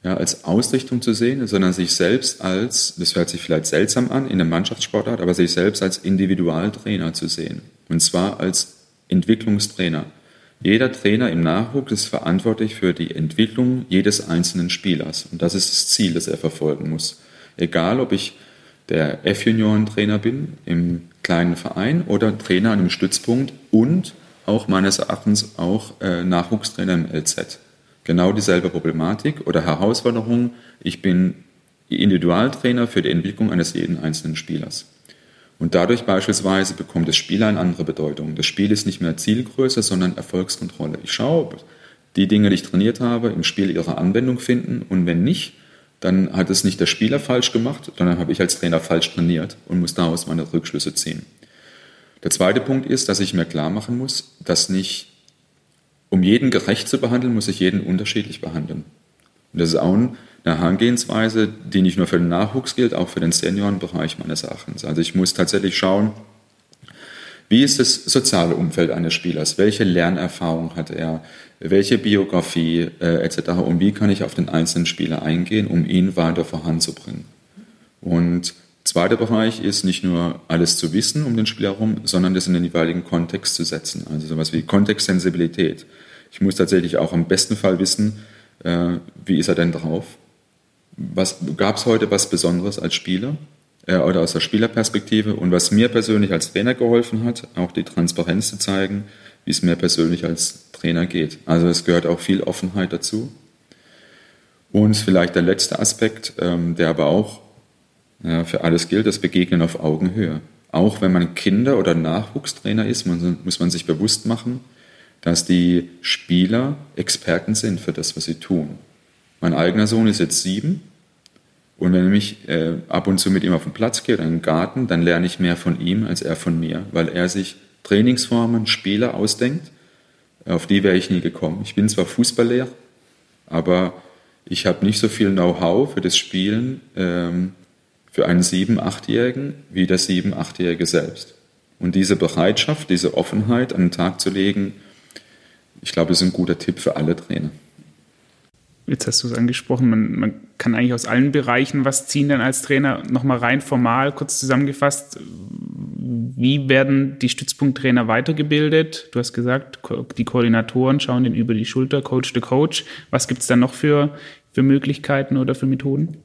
ja, als Ausrichtung zu sehen, sondern sich selbst als, das hört sich vielleicht seltsam an in der Mannschaftssportart, aber sich selbst als Individualtrainer zu sehen. Und zwar als Entwicklungstrainer. Jeder Trainer im Nachwuchs ist verantwortlich für die Entwicklung jedes einzelnen Spielers. Und das ist das Ziel, das er verfolgen muss. Egal, ob ich der F-Junioren-Trainer bin im kleinen Verein oder Trainer an einem Stützpunkt und auch meines Erachtens auch äh, Nachwuchstrainer im LZ. Genau dieselbe Problematik oder Herausforderung. Ich bin Individualtrainer für die Entwicklung eines jeden einzelnen Spielers. Und dadurch beispielsweise bekommt das Spiel eine andere Bedeutung. Das Spiel ist nicht mehr Zielgröße, sondern Erfolgskontrolle. Ich schaue, ob die Dinge, die ich trainiert habe, im Spiel ihre Anwendung finden und wenn nicht, dann hat es nicht der Spieler falsch gemacht, sondern habe ich als Trainer falsch trainiert und muss daraus meine Rückschlüsse ziehen. Der zweite Punkt ist, dass ich mir klar machen muss, dass nicht, um jeden gerecht zu behandeln, muss ich jeden unterschiedlich behandeln. Und das ist auch eine Herangehensweise, die nicht nur für den Nachwuchs gilt, auch für den Seniorenbereich meines Erachtens. Also ich muss tatsächlich schauen, wie ist das soziale Umfeld eines Spielers? Welche Lernerfahrung hat er? Welche Biografie äh, etc. Und wie kann ich auf den einzelnen Spieler eingehen, um ihn weiter voranzubringen? Und zweiter Bereich ist nicht nur alles zu wissen um den Spieler herum, sondern das in den jeweiligen Kontext zu setzen. Also sowas wie Kontextsensibilität. Ich muss tatsächlich auch im besten Fall wissen, äh, wie ist er denn drauf? Gab es heute was Besonderes als Spieler? äh, oder aus der Spielerperspektive. Und was mir persönlich als Trainer geholfen hat, auch die Transparenz zu zeigen, wie es mir persönlich als Trainer geht. Also es gehört auch viel Offenheit dazu. Und vielleicht der letzte Aspekt, ähm, der aber auch ja, für alles gilt, das Begegnen auf Augenhöhe. Auch wenn man Kinder- oder Nachwuchstrainer ist, man, muss man sich bewusst machen, dass die Spieler Experten sind für das, was sie tun. Mein eigener Sohn ist jetzt sieben und wenn ich äh, ab und zu mit ihm auf den Platz gehe oder in den Garten, dann lerne ich mehr von ihm als er von mir, weil er sich Trainingsformen, Spiele ausdenkt, auf die wäre ich nie gekommen. Ich bin zwar Fußballlehrer, aber ich habe nicht so viel Know-how für das Spielen ähm, für einen sieben-, achtjährigen wie der sieben-, achtjährige selbst. Und diese Bereitschaft, diese Offenheit an den Tag zu legen, ich glaube, ist ein guter Tipp für alle Trainer. Jetzt hast du es angesprochen, man, man, kann eigentlich aus allen Bereichen was ziehen dann als Trainer. Nochmal rein formal, kurz zusammengefasst, wie werden die Stützpunkttrainer weitergebildet? Du hast gesagt, die Koordinatoren schauen den über die Schulter, Coach to Coach. Was gibt es da noch für, für Möglichkeiten oder für Methoden?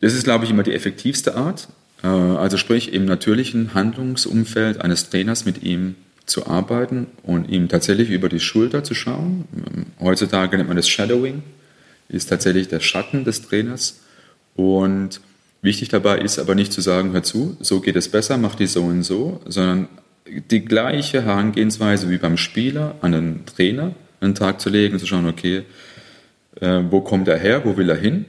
Das ist, glaube ich, immer die effektivste Art. Äh, also sprich, im natürlichen Handlungsumfeld eines Trainers mit ihm zu arbeiten und ihm tatsächlich über die Schulter zu schauen. Heutzutage nennt man das Shadowing, ist tatsächlich der Schatten des Trainers. Und wichtig dabei ist aber nicht zu sagen, hör zu, so geht es besser, mach die so und so, sondern die gleiche Herangehensweise wie beim Spieler an den Trainer den Tag zu legen zu schauen, okay, äh, wo kommt er her, wo will er hin?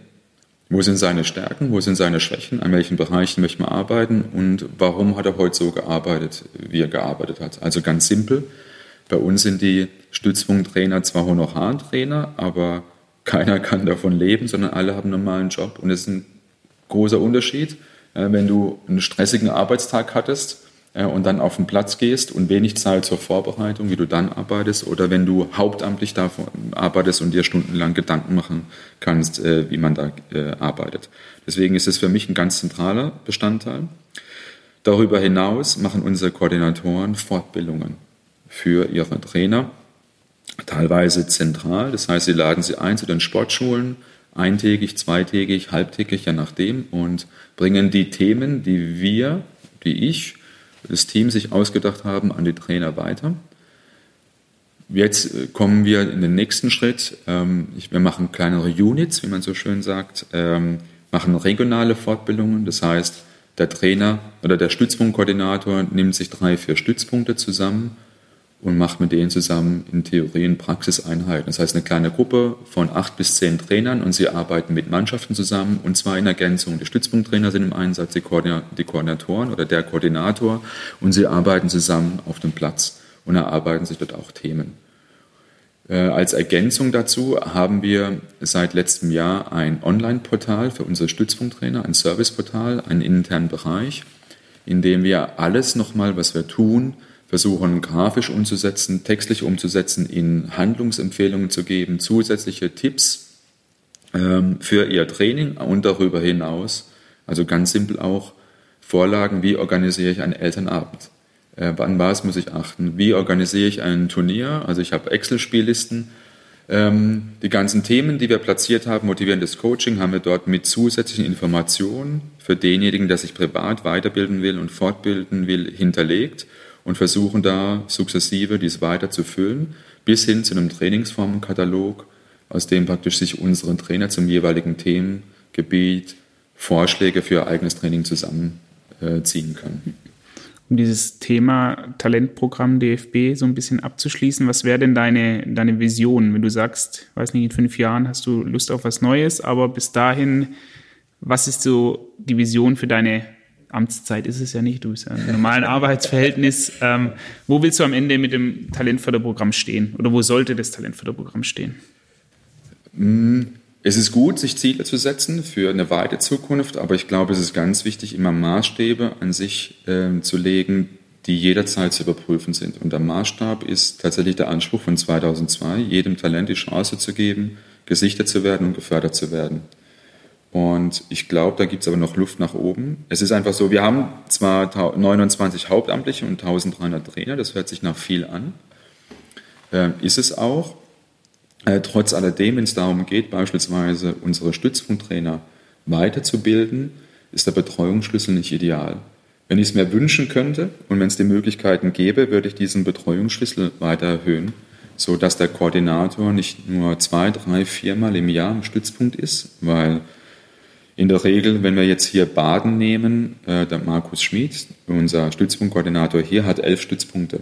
Wo sind seine Stärken, wo sind seine Schwächen, an welchen Bereichen möchte man arbeiten? Und warum hat er heute so gearbeitet, wie er gearbeitet hat. Also ganz simpel, bei uns sind die Stützpunkttrainer zwar Honorartrainer, aber keiner kann davon leben, sondern alle haben einen normalen Job. Und es ist ein großer Unterschied, äh, wenn du einen stressigen Arbeitstag hattest und dann auf den Platz gehst und wenig Zeit zur Vorbereitung, wie du dann arbeitest, oder wenn du hauptamtlich da arbeitest und dir stundenlang Gedanken machen kannst, äh, wie man da äh, arbeitet. Deswegen ist es für mich ein ganz zentraler Bestandteil. Darüber hinaus machen unsere Koordinatoren Fortbildungen für ihre Trainer, teilweise zentral. Das heißt, sie laden sie ein zu den Sportschulen, eintägig, zweitägig, halbtägig, je nachdem, und bringen die Themen, die wir, die ich das Team sich ausgedacht haben, an die Trainer weiter. Jetzt äh, kommen wir in den nächsten Schritt. Ähm, wir machen kleinere Units, wie man so schön sagt, ähm, machen regionale Fortbildungen. Das heißt, der Trainer oder der Stützpunktkoordinator nimmt sich drei, vier Stützpunkte zusammen und macht mit denen zusammen in Theorien Praxiseinheiten. Das heißt, eine kleine Gruppe von acht bis zehn Trainern und sie arbeiten mit Mannschaften zusammen und zwar in Ergänzung. Die Stützpunkttrainer sind im Einsatz, die, Koordinatoren oder der Koordinator und sie arbeiten zusammen auf dem Platz und erarbeiten sich dort auch Themen. Äh, als Ergänzung dazu haben wir seit letztem Jahr ein Online-Portal für unsere Stützpunkttrainer, ein Serviceportal, einen internen Bereich, in dem wir alles nochmal, was wir tun, versuchen grafisch umzusetzen, textlich umzusetzen, in Handlungsempfehlungen zu geben, zusätzliche Tipps ähm, für ihr Training und darüber hinaus, also ganz simpel auch Vorlagen, wie organisiere ich einen Elternabend, äh, an was muss ich achten, wie organisiere ich ein Turnier, also ich habe Excel-Spiellisten, ähm, die ganzen Themen, die wir platziert haben, motivierendes Coaching, haben wir dort mit zusätzlichen Informationen für denjenigen, der sich privat weiterbilden will und fortbilden will, hinterlegt und versuchen da sukzessive dies weiter zu füllen, bis hin zu einem Trainingsformenkatalog, aus dem praktisch sich unsere Trainer zum jeweiligen Themengebiet Vorschläge für ihr eigenes Training zusammenziehen können. Um dieses Thema Talentprogramm DFB so ein bisschen abzuschließen, was wäre denn deine, deine Vision, wenn du sagst, weiß nicht, in fünf Jahren hast du Lust auf was Neues, aber bis dahin, was ist so die Vision für deine Amtszeit ist es ja nicht, du bist ja im normalen Arbeitsverhältnis. Ähm, wo willst du am Ende mit dem Talentförderprogramm stehen? Oder wo sollte das Talentförderprogramm stehen? Mm, es ist gut, sich Ziele zu setzen für eine weite Zukunft, aber ich glaube, es ist ganz wichtig, immer Maßstäbe an sich äh, zu legen, die jederzeit zu überprüfen sind. Und der Maßstab ist tatsächlich der Anspruch von 2002, jedem Talent die Chance zu geben, gesichtet zu werden und gefördert zu werden. Und ich glaube, da gibt es aber noch Luft nach oben. Es ist einfach so, wir haben zwar 29 Hauptamtliche und 1300 Trainer, das hört sich nach viel an, äh, ist es auch. Äh, trotz alledem, wenn es darum geht, beispielsweise unsere Stützpunkttrainer weiterzubilden, ist der Betreuungsschlüssel nicht ideal. Wenn ich es mir wünschen könnte und wenn es die Möglichkeiten gäbe, würde ich diesen Betreuungsschlüssel weiter erhöhen, sodass der Koordinator nicht nur zwei, drei, viermal im Jahr im Stützpunkt ist, weil in der Regel, wenn wir jetzt hier Baden nehmen, äh, der Markus Schmid, unser Stützpunktkoordinator hier, hat elf Stützpunkte.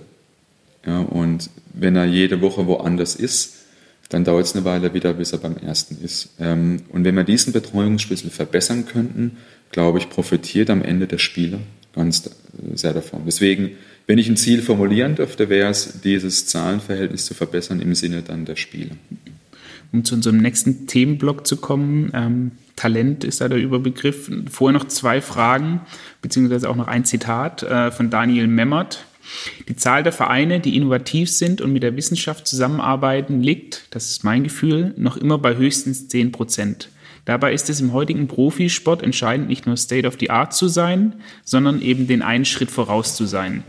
Ja, und wenn er jede Woche woanders ist, dann dauert es eine Weile wieder, bis er beim ersten ist. Ähm, und wenn wir diesen Betreuungsschlüssel verbessern könnten, glaube ich, profitiert am Ende der Spieler ganz äh, sehr davon. Deswegen, wenn ich ein Ziel formulieren dürfte, wäre es, dieses Zahlenverhältnis zu verbessern im Sinne dann der Spieler. Um zu unserem nächsten Themenblock zu kommen, ähm, Talent ist da der Überbegriff. Vorher noch zwei Fragen, beziehungsweise auch noch ein Zitat äh, von Daniel Memmert. Die Zahl der Vereine, die innovativ sind und mit der Wissenschaft zusammenarbeiten, liegt, das ist mein Gefühl, noch immer bei höchstens 10 Prozent. Dabei ist es im heutigen Profisport entscheidend, nicht nur State of the Art zu sein, sondern eben den einen Schritt voraus zu sein.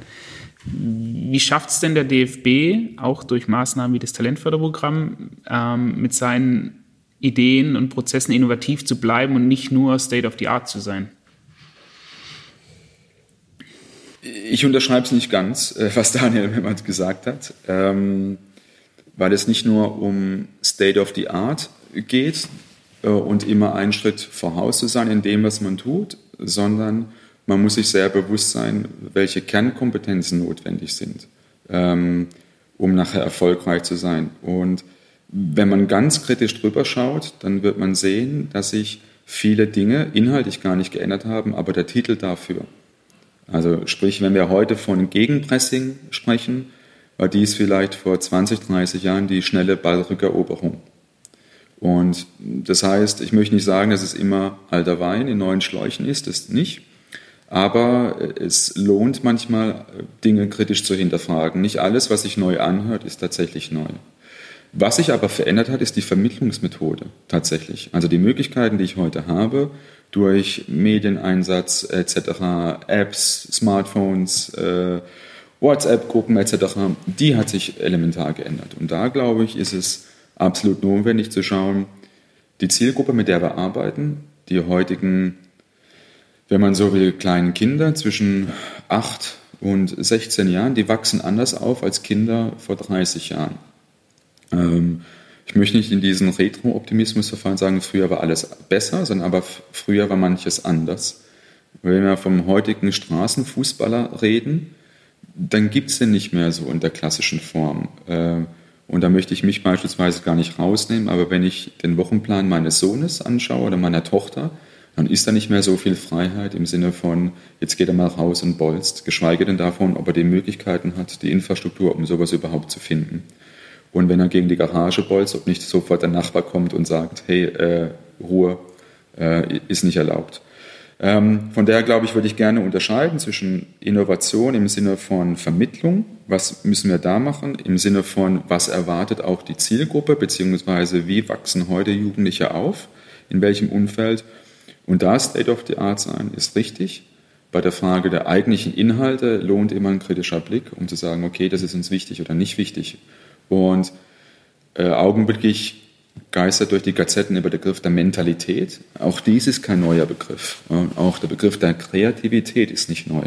Wie schafft es denn der DFB, auch durch Maßnahmen wie das Talentförderprogramm, ähm, mit seinen Ideen und Prozessen innovativ zu bleiben und nicht nur State of the Art zu sein? Ich unterschreibe es nicht ganz, äh, was Daniel Memmert gesagt hat, ähm, weil es nicht nur um State of the Art geht äh, und immer einen Schritt voraus zu sein in dem, was man tut, sondern man muss sich sehr bewusst sein, welche Kernkompetenzen notwendig sind, ähm, um nachher erfolgreich zu sein. Und wenn man ganz kritisch drüber schaut, dann wird man sehen, dass sich viele Dinge inhaltlich gar nicht geändert haben, aber der Titel dafür. Also sprich, wenn wir heute von Gegenpressing sprechen, war dies vielleicht vor 20, 30 Jahren die schnelle Ballrückeroberung. Und das heißt, ich möchte nicht sagen, dass es immer alter Wein in neuen Schläuchen ist, das nicht. Aber es lohnt manchmal, Dinge kritisch zu hinterfragen. Nicht alles, was sich neu anhört, ist tatsächlich neu. Was sich aber verändert hat, ist die Vermittlungsmethode tatsächlich. Also die Möglichkeiten, die ich heute habe, durch Medieneinsatz etc., Apps, Smartphones, äh, WhatsApp-Gruppen etc., die hat sich elementar geändert. Und da, glaube ich, ist es absolut notwendig zu schauen, die Zielgruppe, mit der wir arbeiten, die heutigen wenn man so will, kleinen Kinder zwischen 8 und 16 Jahren, die wachsen anders auf als Kinder vor 30 Jahren. Ähm, ich möchte nicht in diesen Retro-Optimismus verfallen sagen, früher war alles besser, sondern aber früher war manches anders. Wenn wir vom heutigen Straßenfußballer reden, dann gibt es den nicht mehr so in der klassischen Form. Äh, und da möchte ich mich beispielsweise gar nicht rausnehmen, aber wenn ich den Wochenplan meines Sohnes anschaue oder meiner Tochter, dann ist da nicht mehr so viel Freiheit im Sinne von, jetzt geht er mal raus und bolzt, geschweige denn davon, ob er die Möglichkeiten hat, die Infrastruktur, um sowas überhaupt zu finden. Und wenn er gegen die Garage bolzt, ob nicht sofort der Nachbar kommt und sagt, hey, äh, Ruhe äh, ist nicht erlaubt. Ähm, von daher glaube ich, würde ich gerne unterscheiden zwischen Innovation im Sinne von Vermittlung, was müssen wir da machen, im Sinne von, was erwartet auch die Zielgruppe, beziehungsweise wie wachsen heute Jugendliche auf, in welchem Umfeld und da State of the Art sein ist richtig. Bei der Frage der eigentlichen Inhalte lohnt immer ein kritischer Blick, um zu sagen, okay, das ist uns wichtig oder nicht wichtig. Und äh, augenblicklich geistert durch die Gazetten der Begriff der Mentalität. Auch dies ist kein neuer Begriff. Auch der Begriff der Kreativität ist nicht neu,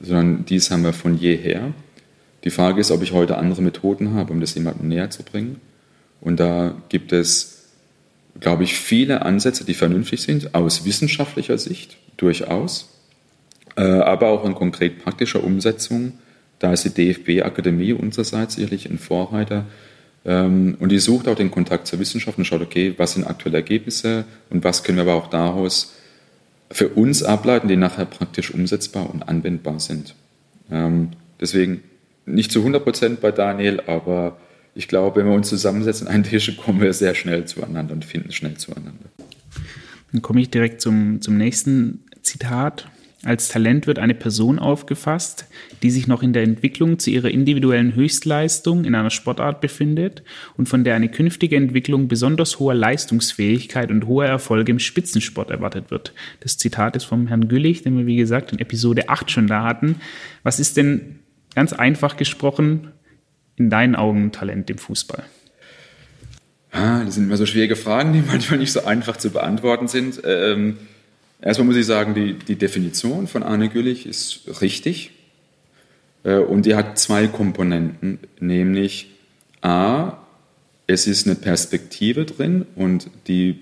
sondern dies haben wir von jeher. Die Frage ist, ob ich heute andere Methoden habe, um das jemandem näher zu bringen. Und da gibt es glaube ich, viele Ansätze, die vernünftig sind, aus wissenschaftlicher Sicht durchaus, äh, aber auch in konkret praktischer Umsetzung. Da ist die DFB-Akademie unsererseits sicherlich ein Vorreiter. Ähm, und die sucht auch den Kontakt zur Wissenschaft und schaut, okay, was sind aktuelle Ergebnisse und was können wir aber auch daraus für uns ableiten, die nachher praktisch umsetzbar und anwendbar sind. Ähm, deswegen nicht zu 100 Prozent bei Daniel, aber ich glaube, wenn wir uns zusammensetzen an einen Tisch, kommen wir sehr schnell zueinander und finden schnell zueinander. Dann komme ich direkt zum, zum nächsten Zitat. Als Talent wird eine Person aufgefasst, die sich noch in der Entwicklung zu ihrer individuellen Höchstleistung in einer Sportart befindet und von der eine künftige Entwicklung besonders hoher Leistungsfähigkeit und hoher Erfolge im Spitzensport erwartet wird. Das Zitat ist vom Herrn Güllich, den wir wie gesagt in Episode 8 schon da hatten. Was ist denn ganz einfach gesprochen in deinen Augen Talent im Fußball? Ah, das sind immer so schwierige Fragen, die manchmal nicht so einfach zu beantworten sind. Ähm, erstmal muss ich sagen, die, die Definition von Arne Güllich ist richtig. Äh, und die hat zwei Komponenten, nämlich A, es ist eine Perspektive drin und die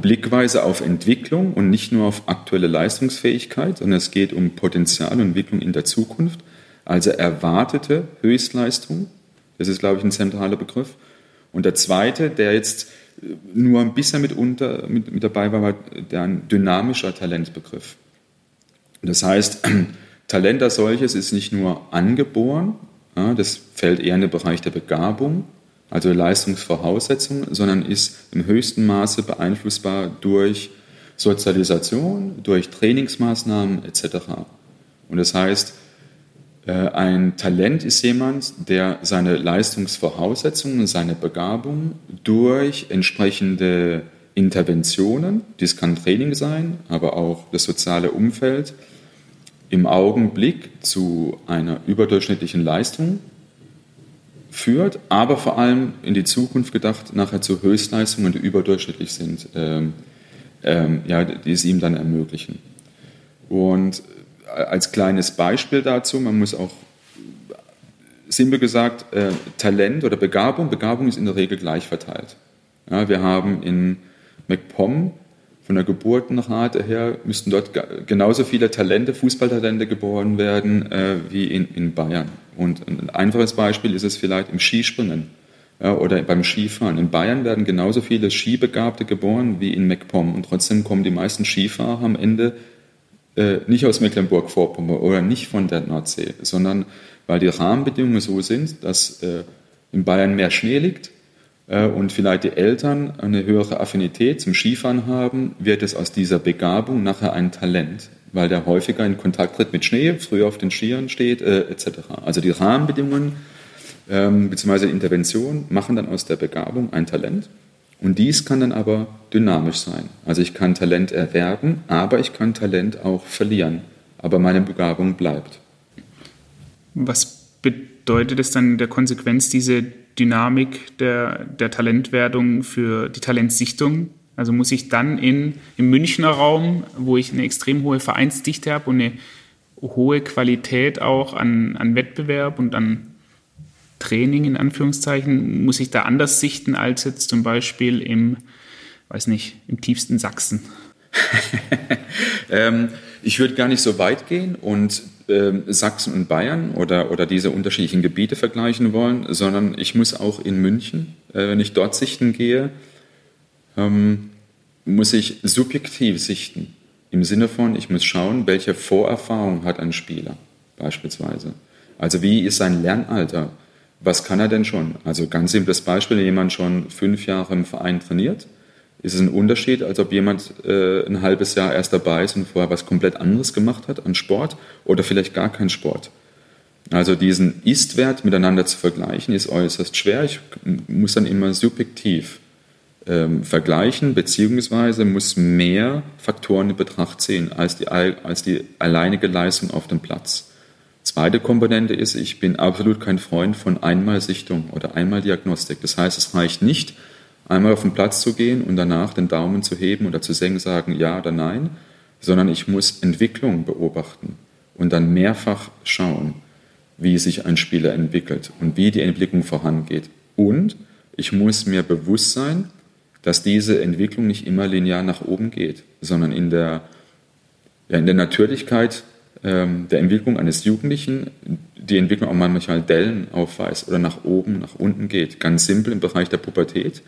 Blickweise auf Entwicklung und nicht nur auf aktuelle Leistungsfähigkeit, sondern es geht um Potenzial und Entwicklung in der Zukunft. Also erwartete Höchstleistung, das ist, glaube ich, ein zentraler Begriff. Und der zweite, der jetzt nur ein bisschen mit, unter, mit, mit dabei war, war der ein dynamischer Talentbegriff. Das heißt, Talent als solches ist nicht nur angeboren, ja, das fällt eher in den Bereich der Begabung, also Leistungsvoraussetzung, sondern ist im höchsten Maße beeinflussbar durch Sozialisation, durch Trainingsmaßnahmen etc. Und das heißt, ein Talent ist jemand, der seine Leistungsvoraussetzungen, seine Begabung durch entsprechende Interventionen, dies kann Training sein, aber auch das soziale Umfeld, im Augenblick zu einer überdurchschnittlichen Leistung führt, aber vor allem in die Zukunft gedacht nachher zu Höchstleistungen, die überdurchschnittlich sind, ähm, ähm, ja, die es ihm dann ermöglichen. Und als kleines Beispiel dazu, man muss auch simpel gesagt, äh, Talent oder Begabung, Begabung ist in der Regel gleich verteilt. Ja, wir haben in MacPom von der Geburtenrate her müssten dort genauso viele Talente, Fußballtalente geboren werden äh, wie in, in Bayern. Und ein einfaches Beispiel ist es vielleicht im Skispringen ja, oder beim Skifahren. In Bayern werden genauso viele Skibegabte geboren wie in MacPom. Und trotzdem kommen die meisten Skifahrer am Ende äh, nicht aus Mecklenburg-Vorpommern oder nicht von der Nordsee, sondern weil die Rahmenbedingungen so sind, dass äh, in Bayern mehr Schnee liegt äh, und vielleicht die Eltern eine höhere Affinität zum Skifahren haben, wird es aus dieser Begabung nachher ein Talent, weil der häufiger in Kontakt tritt mit Schnee, früher auf den Skiern steht, äh, etc. Also die Rahmenbedingungen ähm, bzw. Intervention machen dann aus der Begabung ein Talent. Und dies kann dann aber dynamisch sein. Also ich kann Talent erwerben, aber ich kann Talent auch verlieren. Aber meine Begabung bleibt. Was bedeutet es dann in der Konsequenz, diese Dynamik der, der Talentwerdung für die Talentsichtung? Also muss ich dann in, im Münchner Raum, wo ich eine extrem hohe Vereinsdichte habe und eine hohe Qualität auch an, an Wettbewerb und an Training in Anführungszeichen, muss ich da anders sichten als jetzt zum Beispiel im, weiß nicht, im tiefsten Sachsen? ähm, ich würde gar nicht so weit gehen und ähm, Sachsen und Bayern oder, oder diese unterschiedlichen Gebiete vergleichen wollen, sondern ich muss auch in München, äh, wenn ich dort sichten gehe, ähm, muss ich subjektiv sichten. Im Sinne von, ich muss schauen, welche Vorerfahrung hat ein Spieler beispielsweise. Also wie ist sein Lernalter? Was kann er denn schon? Also ganz simples Beispiel, wenn jemand schon fünf Jahre im Verein trainiert, ist es ein Unterschied, als ob jemand äh, ein halbes Jahr erst dabei ist und vorher was komplett anderes gemacht hat an Sport oder vielleicht gar keinen Sport. Also diesen Ist-Wert miteinander zu vergleichen, ist äußerst schwer. Ich muss dann immer subjektiv ähm, vergleichen, beziehungsweise muss mehr Faktoren in Betracht ziehen als die, als die alleinige Leistung auf dem Platz. Zweite Komponente ist, ich bin absolut kein Freund von Einmalsichtung oder Einmaldiagnostik. Das heißt, es reicht nicht, einmal auf den Platz zu gehen und danach den Daumen zu heben oder zu senken, sagen ja oder nein, sondern ich muss Entwicklung beobachten und dann mehrfach schauen, wie sich ein Spieler entwickelt und wie die Entwicklung vorangeht. Und ich muss mir bewusst sein, dass diese Entwicklung nicht immer linear nach oben geht, sondern in der, ja, in der Natürlichkeit ähm, der Entwicklung eines Jugendlichen die Entwicklung auch manchmal Dellen aufweist oder nach oben, nach unten geht. Ganz simpel im Bereich der Pubertät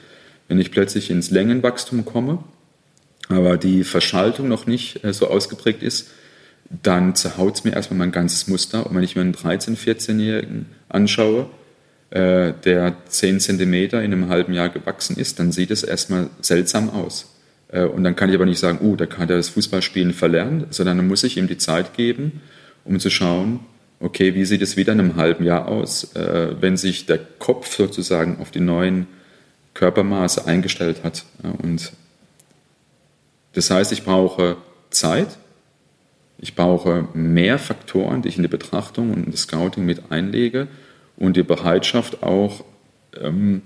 wenn ich plötzlich ins Längenwachstum komme, aber die Verschaltung noch nicht äh, so ausgeprägt ist, dann zerhaut es mir erstmal mein ganzes Muster. Und wenn ich mir einen 13-, 14-Jährigen anschaue, äh, der 10 Zentimeter in einem halben Jahr gewachsen ist, dann sieht es erstmal seltsam aus. Äh, und dann kann ich aber nicht sagen, uh, da kann er das Fußballspielen verlernen, sondern dann muss ich ihm die Zeit geben, um zu schauen, okay, wie sieht es wieder in einem halben Jahr aus, wenn sich der Kopf sozusagen auf die neuen Körpermaße eingestellt hat. Und das heißt, ich brauche Zeit, ich brauche mehr Faktoren, die ich in die Betrachtung und in das Scouting mit einlege und die Bereitschaft auch, ähm,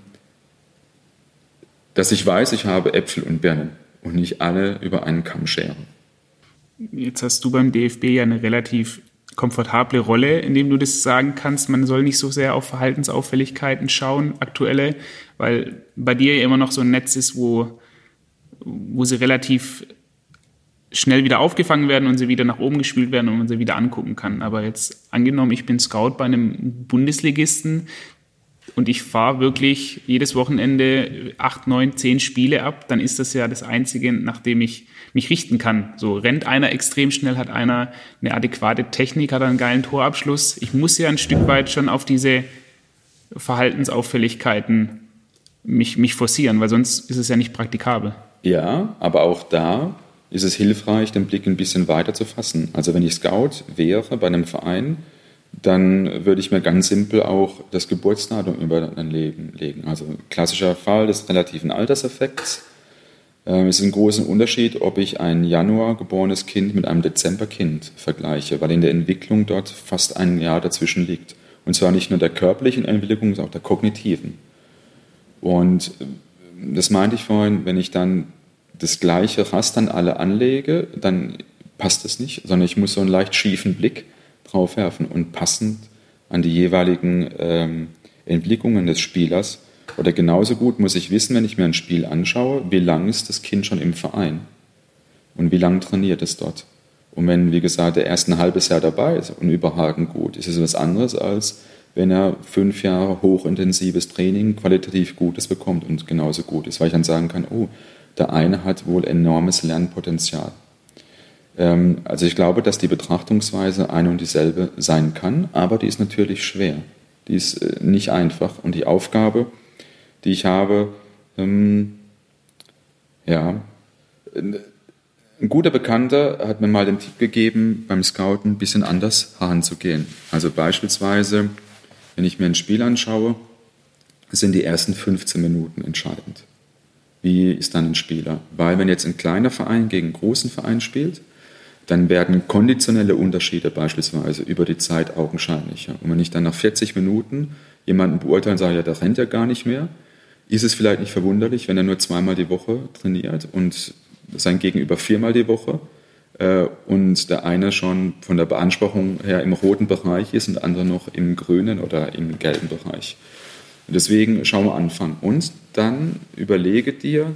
dass ich weiß, ich habe Äpfel und Birnen und nicht alle über einen Kamm scheren. Jetzt hast du beim DFB ja eine relativ komfortable Rolle, in dem du das sagen kannst. Man soll nicht so sehr auf Verhaltensauffälligkeiten schauen, aktuelle, weil bei dir ja immer noch so ein Netz ist, wo, wo sie relativ schnell wieder aufgefangen werden und sie wieder nach oben gespielt werden und man sie wieder angucken kann. Aber jetzt angenommen, ich bin Scout bei einem Bundesligisten und ich fahre wirklich jedes Wochenende acht, neun, zehn Spiele ab, dann ist das ja das Einzige, nach dem ich mich richten kann. So rennt einer extrem schnell, hat einer eine adäquate Technik, hat einen geilen Torabschluss. Ich muss ja ein Stück weit schon auf diese Verhaltensauffälligkeiten mich, mich forcieren, weil sonst ist es ja nicht praktikabel. Ja, aber auch da ist es hilfreich, den Blick ein bisschen weiter zu fassen. Also wenn ich Scout wäre bei einem Verein, dann würde ich mir ganz simpel auch das Geburtsdatum über ein Leben legen. Also klassischer Fall des relativen Alterseffekts. Ähm, es ist ein großer Unterschied, ob ich ein Januar geborenes Kind mit einem Dezemberkind vergleiche, weil in der Entwicklung dort fast ein Jahr dazwischen liegt. Und zwar nicht nur der körperlichen Entwicklung, sondern auch der kognitiven. Und äh, das meinte ich vorhin, wenn ich dann das gleiche Raster an alle anlege, dann passt es nicht, sondern ich muss so einen leicht schiefen Blick drauf werfen und passend an die jeweiligen ähm, Entwicklungen des Spielers. Oder genauso gut muss ich wissen, wenn ich mir ein Spiel anschaue, wie lange ist das Kind schon im Verein und wie lange trainiert es dort. Und wenn, wie gesagt, der erst ein halbes Jahr dabei ist und überragend gut, ist es was anderes, als wenn er fünf Jahre hochintensives Training, qualitativ Gutes bekommt und genauso gut ist, weil ich dann sagen kann, oh, der eine hat wohl enormes Lernpotenzial. Ähm, also ich glaube, dass die Betrachtungsweise eine und dieselbe sein kann, aber die ist natürlich schwer. Die ist äh, nicht einfach. Und die Aufgabe, die ich habe, ähm, ja, ein guter Bekannter hat mir mal den Tipp gegeben, beim Scouten ein bisschen anders heranzugehen. Also beispielsweise, wenn ich mir ein Spiel anschaue, sind die ersten 15 Minuten entscheidend wie ist dann ein Spieler. Weil wenn jetzt ein kleiner Verein gegen einen großen Verein spielt, dann werden konditionelle Unterschiede beispielsweise über die Zeit augenscheinlicher. Und wenn ich dann nach 40 Minuten jemanden beurteilen sage, ja, der rennt ja gar nicht mehr, ist es vielleicht nicht verwunderlich, wenn er nur zweimal die Woche trainiert und sein Gegenüber viermal die Woche äh, und der eine schon von der Beanspruchung her im roten Bereich ist und der andere noch im grünen oder im gelben Bereich. Und deswegen schauen wir anfangen. Und dann überlege dir,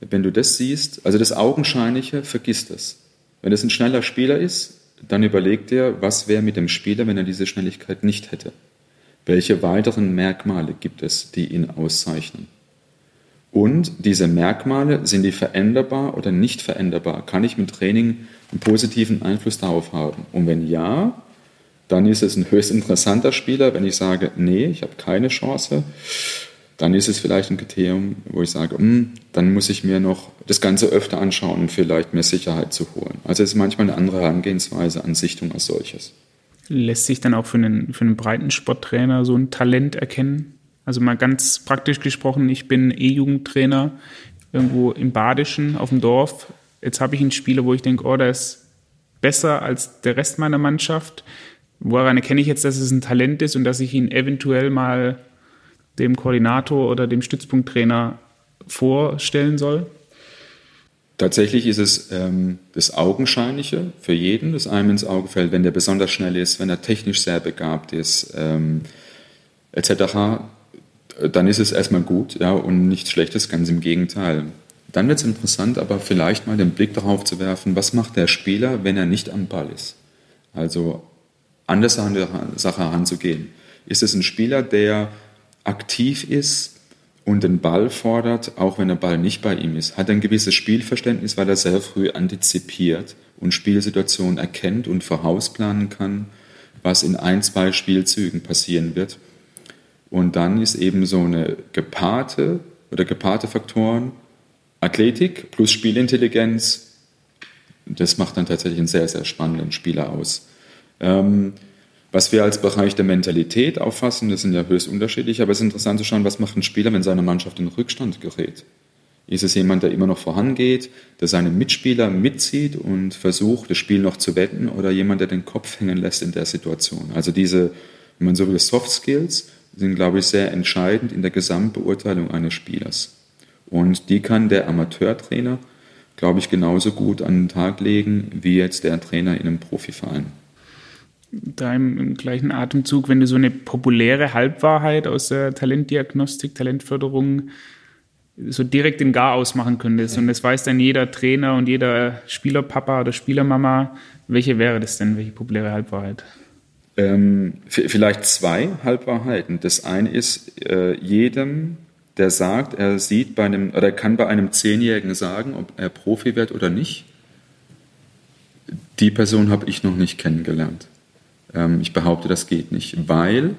wenn du das siehst, also das Augenscheinliche, vergiss das. Wenn es ein schneller Spieler ist, dann überleg dir, was wäre mit dem Spieler, wenn er diese Schnelligkeit nicht hätte. Welche weiteren Merkmale gibt es, die ihn auszeichnen? Und diese Merkmale, sind die veränderbar oder nicht veränderbar? Kann ich mit Training einen positiven Einfluss darauf haben? Und wenn ja, dann ist es ein höchst interessanter Spieler. Wenn ich sage, nee, ich habe keine Chance, dann ist es vielleicht ein Kriterium, wo ich sage, hm, dann muss ich mir noch das Ganze öfter anschauen, um vielleicht mehr Sicherheit zu holen. Also es ist manchmal eine andere Herangehensweise an Sichtung als solches. Lässt sich dann auch für einen, für einen breiten Sporttrainer so ein Talent erkennen? Also mal ganz praktisch gesprochen, ich bin E-Jugendtrainer irgendwo im Badischen auf dem Dorf. Jetzt habe ich einen Spieler, wo ich denke, oh, der ist besser als der Rest meiner Mannschaft Woran erkenne ich jetzt, dass es ein Talent ist und dass ich ihn eventuell mal dem Koordinator oder dem Stützpunkttrainer vorstellen soll? Tatsächlich ist es ähm, das Augenscheinliche für jeden, das einem ins Auge fällt, wenn der besonders schnell ist, wenn er technisch sehr begabt ist, ähm, etc., dann ist es erstmal gut ja, und nichts Schlechtes, ganz im Gegenteil. Dann wird es interessant, aber vielleicht mal den Blick darauf zu werfen, was macht der Spieler, wenn er nicht am Ball ist. Also anders an der Sache heranzugehen. Ist es ein Spieler, der aktiv ist und den Ball fordert, auch wenn der Ball nicht bei ihm ist? Hat ein gewisses Spielverständnis, weil er sehr früh antizipiert und Spielsituationen erkennt und vorausplanen kann, was in ein, zwei Spielzügen passieren wird? Und dann ist eben so eine gepaarte oder gepaarte Faktoren Athletik plus Spielintelligenz, das macht dann tatsächlich einen sehr, sehr spannenden Spieler aus. Ähm, was wir als Bereich der Mentalität auffassen, das sind ja höchst unterschiedlich, aber es ist interessant zu schauen, was macht ein Spieler, wenn seine Mannschaft in Rückstand gerät. Ist es jemand, der immer noch vorangeht, der seine Mitspieler mitzieht und versucht, das Spiel noch zu wetten, oder jemand, der den Kopf hängen lässt in der Situation? Also diese, wenn man so will, Soft Skills sind, glaube ich, sehr entscheidend in der Gesamtbeurteilung eines Spielers. Und die kann der Amateurtrainer, glaube ich, genauso gut an den Tag legen, wie jetzt der Trainer in einem Profiverein da im, im, gleichen Atemzug, wenn du so eine populäre Halbwahrheit aus der Talentdiagnostik, Talentförderung so direkt in Gar ausmachen könntest und das weiß dann jeder Trainer und jeder Spielerpapa oder Spielermama, welche wäre das denn, welche populäre Halbwahrheit? Ähm, vielleicht zwei Halbwahrheiten. Das eine ist, äh, jedem, der sagt, er sieht bei einem, oder kann bei einem Zehnjährigen sagen, ob er Profi wird oder nicht, die Person habe ich noch nicht kennengelernt. Ähm, ich behaupte, das geht nicht, weil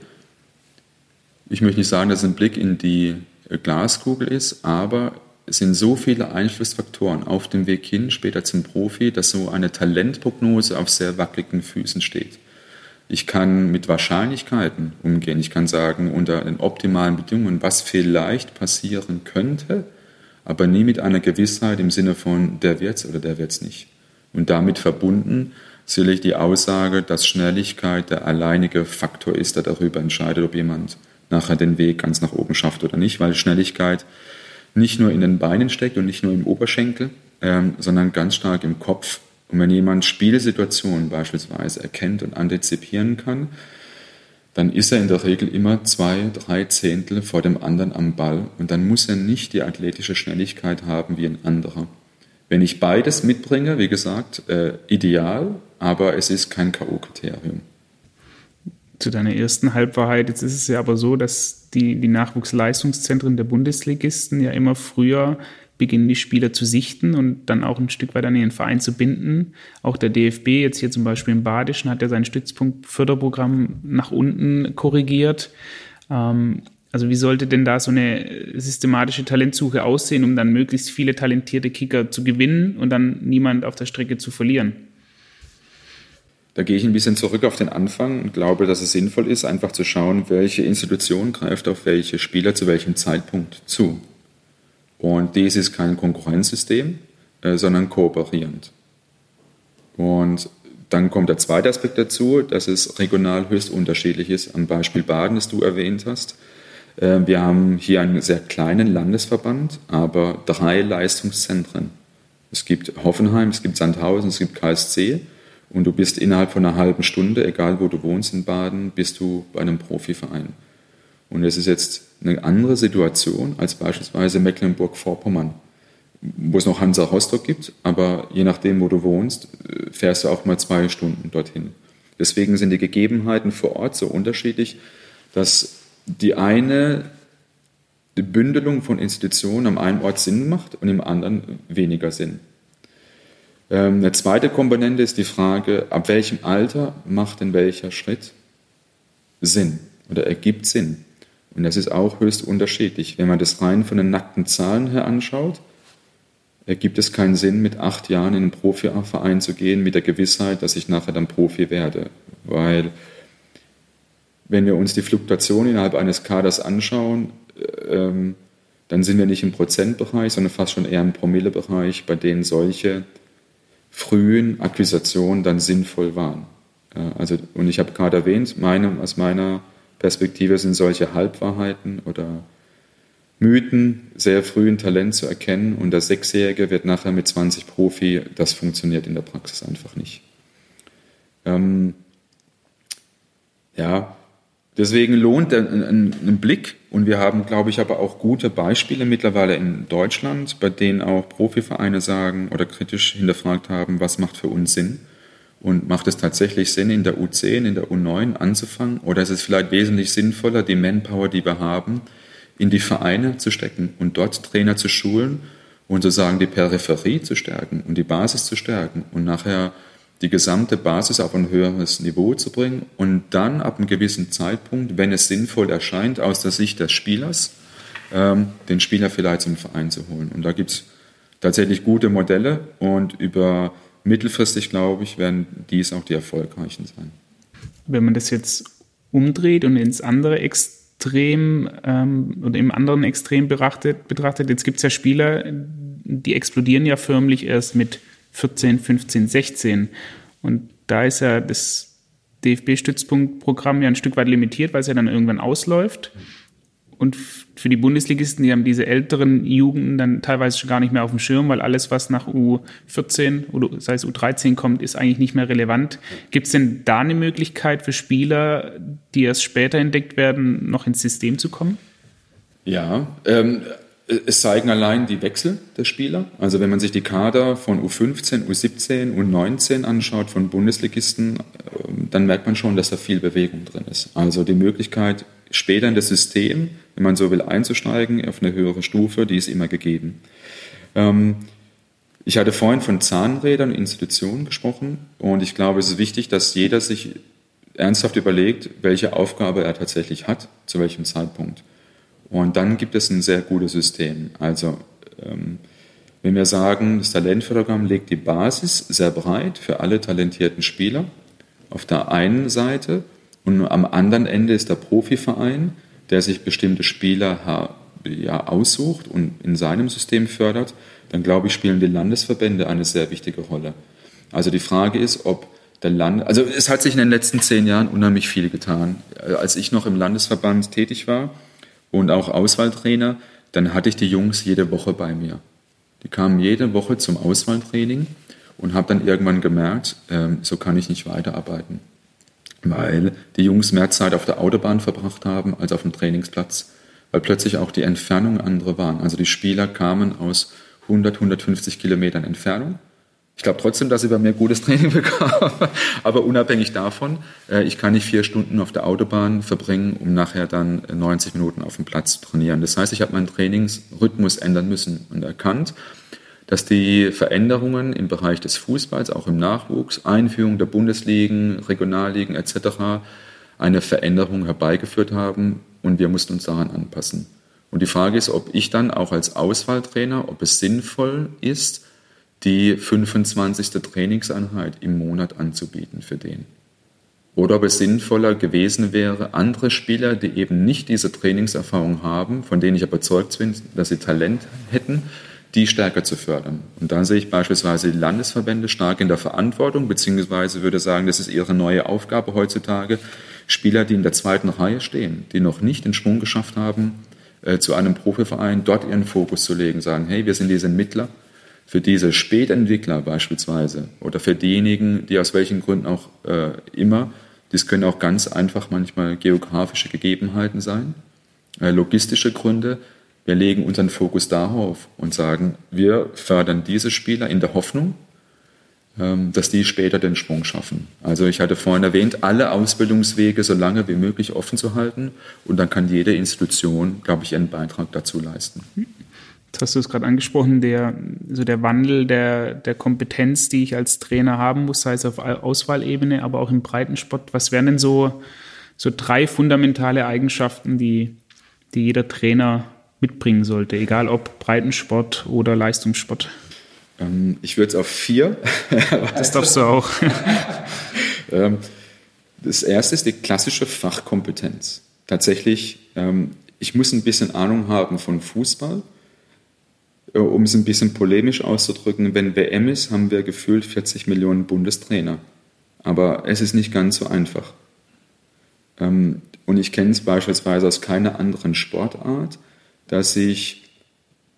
ich möchte nicht sagen, das ist ein Blick in die Glaskugel ist, aber es sind so viele Einflussfaktoren auf dem Weg hin, später zum Profi, dass so eine Talentprognose auf sehr wackeligen Füßen steht. Ich kann mit Wahrscheinlichkeiten umgehen. Ich kann sagen, unter den optimalen Bedingungen, was vielleicht passieren könnte, aber nie mit einer Gewissheit im Sinne von, der wird's oder der wird's nicht. Und damit verbunden sicherlich die Aussage, dass Schnelligkeit der alleinige Faktor ist, der darüber entscheidet, ob jemand nachher den Weg ganz nach oben schafft oder nicht, weil Schnelligkeit nicht nur in den Beinen steckt und nicht nur im Oberschenkel, ähm, sondern ganz stark im Kopf. Und wenn jemand Spielsituationen beispielsweise erkennt und antizipieren kann, dann ist er in der Regel immer zwei, drei Zehntel vor dem anderen am Ball und dann muss er nicht die athletische Schnelligkeit haben wie ein anderer. Wenn ich beides mitbringe, wie gesagt, äh, ideal, aber es ist kein K.O.-Kriterium. Zu deiner ersten Halbwahrheit, jetzt ist es ja aber so, dass die, die Nachwuchsleistungszentren der Bundesligisten ja immer früher beginnen, die Spieler zu sichten und dann auch ein Stück weit an ihren Verein zu binden. Auch der DFB, jetzt hier zum Beispiel im Badischen, hat ja sein Stützpunktförderprogramm nach unten korrigiert. Ähm, also wie sollte denn da so eine systematische Talentsuche aussehen, um dann möglichst viele talentierte Kicker zu gewinnen und dann niemand auf der Strecke zu verlieren? Da gehe ich ein bisschen zurück auf den Anfang und glaube, dass es sinnvoll ist, einfach zu schauen, welche Institution greift auf welche Spieler zu welchem Zeitpunkt zu. Und dies ist kein Konkurrenzsystem, äh, sondern kooperierend. Und dann kommt der zweite Aspekt dazu, dass es regional höchst unterschiedlich ist. Am Beispiel Baden, das du erwähnt hast. Äh, wir haben hier einen sehr kleinen Landesverband, aber drei Leistungszentren. Es gibt Hoffenheim, es gibt Sandhausen, es gibt KSC und du bist innerhalb von einer halben Stunde, egal wo du wohnst in Baden, bist du bei einem Profiverein. Und es ist jetzt eine andere Situation als beispielsweise Mecklenburg-Vorpommern, wo es noch Hansa Rostock gibt, aber je nachdem, wo du wohnst, fährst du auch mal zwei Stunden dorthin. Deswegen sind die Gegebenheiten vor Ort so unterschiedlich, dass die eine Bündelung von Institutionen am einen Ort Sinn macht und im anderen weniger Sinn. Ähm, eine zweite Komponente ist die Frage, ab welchem Alter macht denn welcher Schritt Sinn oder ergibt Sinn? Und das ist auch höchst unterschiedlich. Wenn man das rein von den nackten Zahlen her anschaut, ergibt es keinen Sinn, mit acht Jahren in einen Profiverein zu gehen, mit der Gewissheit, dass ich nachher dann Profi werde. Weil wenn wir uns die Fluktuation innerhalb eines Kaders anschauen, ähm, dann sind wir nicht im Prozentbereich, sondern fast schon eher im Promillebereich, bei denen solche frühen Akquisitionen dann sinnvoll waren. Also, und ich habe gerade erwähnt, meine, aus meiner Perspektive sind solche Halbwahrheiten oder Mythen sehr früh ein Talent zu erkennen und der Sechsjährige wird nachher mit 20 Profi, das funktioniert in der Praxis einfach nicht. Ähm, ja, deswegen lohnt ein, Blick. Und wir haben, glaube ich, aber auch gute Beispiele mittlerweile in Deutschland, bei denen auch Profivereine sagen oder kritisch hinterfragt haben, was macht für uns Sinn? Und macht es tatsächlich Sinn, in der U10, in der U9 anzufangen? Oder ist es vielleicht wesentlich sinnvoller, die Manpower, die wir haben, in die Vereine zu stecken und dort Trainer zu schulen und sozusagen die Peripherie zu stärken und die Basis zu stärken und nachher die gesamte Basis auf ein höheres Niveau zu bringen und dann ab einem gewissen Zeitpunkt, wenn es sinnvoll erscheint, aus der Sicht des Spielers, ähm, den Spieler vielleicht zum Verein zu holen. Und da gibt es tatsächlich gute Modelle und über mittelfristig, glaube ich, werden dies auch die erfolgreichen sein. Wenn man das jetzt umdreht und ins andere Extrem ähm, oder im anderen Extrem betrachtet, betrachtet jetzt gibt es ja Spieler, die explodieren ja förmlich erst mit 14, 15, 16. Und da ist ja das DFB-Stützpunktprogramm ja ein Stück weit limitiert, weil es ja dann irgendwann ausläuft. Und für die Bundesligisten, die haben diese älteren Jugenden dann teilweise schon gar nicht mehr auf dem Schirm, weil alles, was nach U14 oder sei es U13 kommt, ist eigentlich nicht mehr relevant. Gibt es denn da eine Möglichkeit für Spieler, die erst später entdeckt werden, noch ins System zu kommen? Ja, ähm, es zeigen allein die Wechsel der Spieler. Also wenn man sich die Kader von U15, U17, U19 anschaut von Bundesligisten, ähm, dann merkt man schon, dass da viel Bewegung drin ist. Also die Möglichkeit, später in das System, wenn man so will, einzusteigen auf eine höhere Stufe, die ist immer gegeben. Ähm, ich hatte vorhin von Zahnrädern und Institutionen gesprochen und ich glaube, es ist wichtig, dass jeder sich ernsthaft überlegt, welche Aufgabe er tatsächlich hat, zu welchem Zeitpunkt. Und dann gibt es ein sehr gutes System. Also ähm, wenn wir sagen, das Talentförderprogramm legt die Basis sehr breit für alle talentierten Spieler auf der einen Seite und am anderen Ende ist der Profiverein, der sich bestimmte Spieler ja, aussucht und in seinem System fördert, dann glaube ich, spielen die Landesverbände eine sehr wichtige Rolle. Also die Frage ist, ob der Land, also es hat sich in den letzten zehn Jahren unheimlich viel getan. Als ich noch im Landesverband tätig war und auch Auswahltrainer, dann hatte ich die Jungs jede Woche bei mir. Die kamen jede Woche zum Auswahltraining und habe dann irgendwann gemerkt, ähm, so kann ich nicht weiterarbeiten, weil die Jungs mehr Zeit auf der Autobahn verbracht haben als auf dem Trainingsplatz, weil plötzlich auch die Entfernungen andere waren. Also die Spieler kamen aus 100, 150 Kilometern Entfernung ich glaube trotzdem, dass ich bei mir gutes Training bekam. Aber unabhängig davon, äh, ich kann nicht vier Stunden auf der Autobahn verbringen, um nachher dann 90 Minuten auf dem Platz zu trainieren. Das heißt, ich habe meinen Trainingsrhythmus ändern müssen und erkannt, dass die Veränderungen im Bereich des Fußballs, auch im Nachwuchs, Einführung der Bundesligen, Regionalligen etc. eine Veränderung herbeigeführt haben und wir mussten uns daran anpassen. Und die Frage ist, ob ich dann auch als Auswahltrainer, ob es sinnvoll ist, die 25. Trainingseinheit im Monat anzubieten für den. Oder ob es sinnvoller gewesen wäre, andere Spieler, die eben nicht diese Trainingserfahrung haben, von denen ich überzeugt bin, dass sie Talent hätten, die stärker zu fördern. Und da sehe ich beispielsweise die Landesverbände stark in der Verantwortung, beziehungsweise würde sagen, das ist ihre neue Aufgabe heutzutage, Spieler, die in der zweiten Reihe stehen, die noch nicht den Schwung geschafft haben, äh, zu einem Profiverein dort ihren Fokus zu legen, sagen, hey, wir sind diese Mittler, für diese Spätentwickler beispielsweise oder für diejenigen, die aus welchen Gründen auch äh, immer, das können auch ganz einfach manchmal geografische Gegebenheiten sein, äh, logistische Gründe. Wir legen unseren Fokus darauf und sagen, wir fördern diese Spieler in der Hoffnung, ähm, dass die später den Sprung schaffen. Also ich hatte vorhin erwähnt, alle Ausbildungswege so lange wie möglich offen zu halten und dann kann jede Institution, glaube ich, einen Beitrag dazu leisten. Jetzt hast du es gerade angesprochen, der, so der Wandel der, der Kompetenz, die ich als Trainer haben muss, sei es auf Auswahlebene, aber auch im Breitensport. Was wären denn so, so drei fundamentale Eigenschaften, die, die jeder Trainer mitbringen sollte, egal ob Breitensport oder Leistungssport? Ähm, ich würde es auf vier. das darfst du auch. Ähm, das erste ist die klassische Fachkompetenz. Tatsächlich, ähm, ich muss ein bisschen Ahnung haben von Fußball um es ein bisschen polemisch auszudrücken, wenn WM ist, haben wir gefühlt 40 Millionen Bundestrainer. Aber es ist nicht ganz so einfach. Ähm, und ich kenne es beispielsweise aus keiner anderen Sportart, dass sich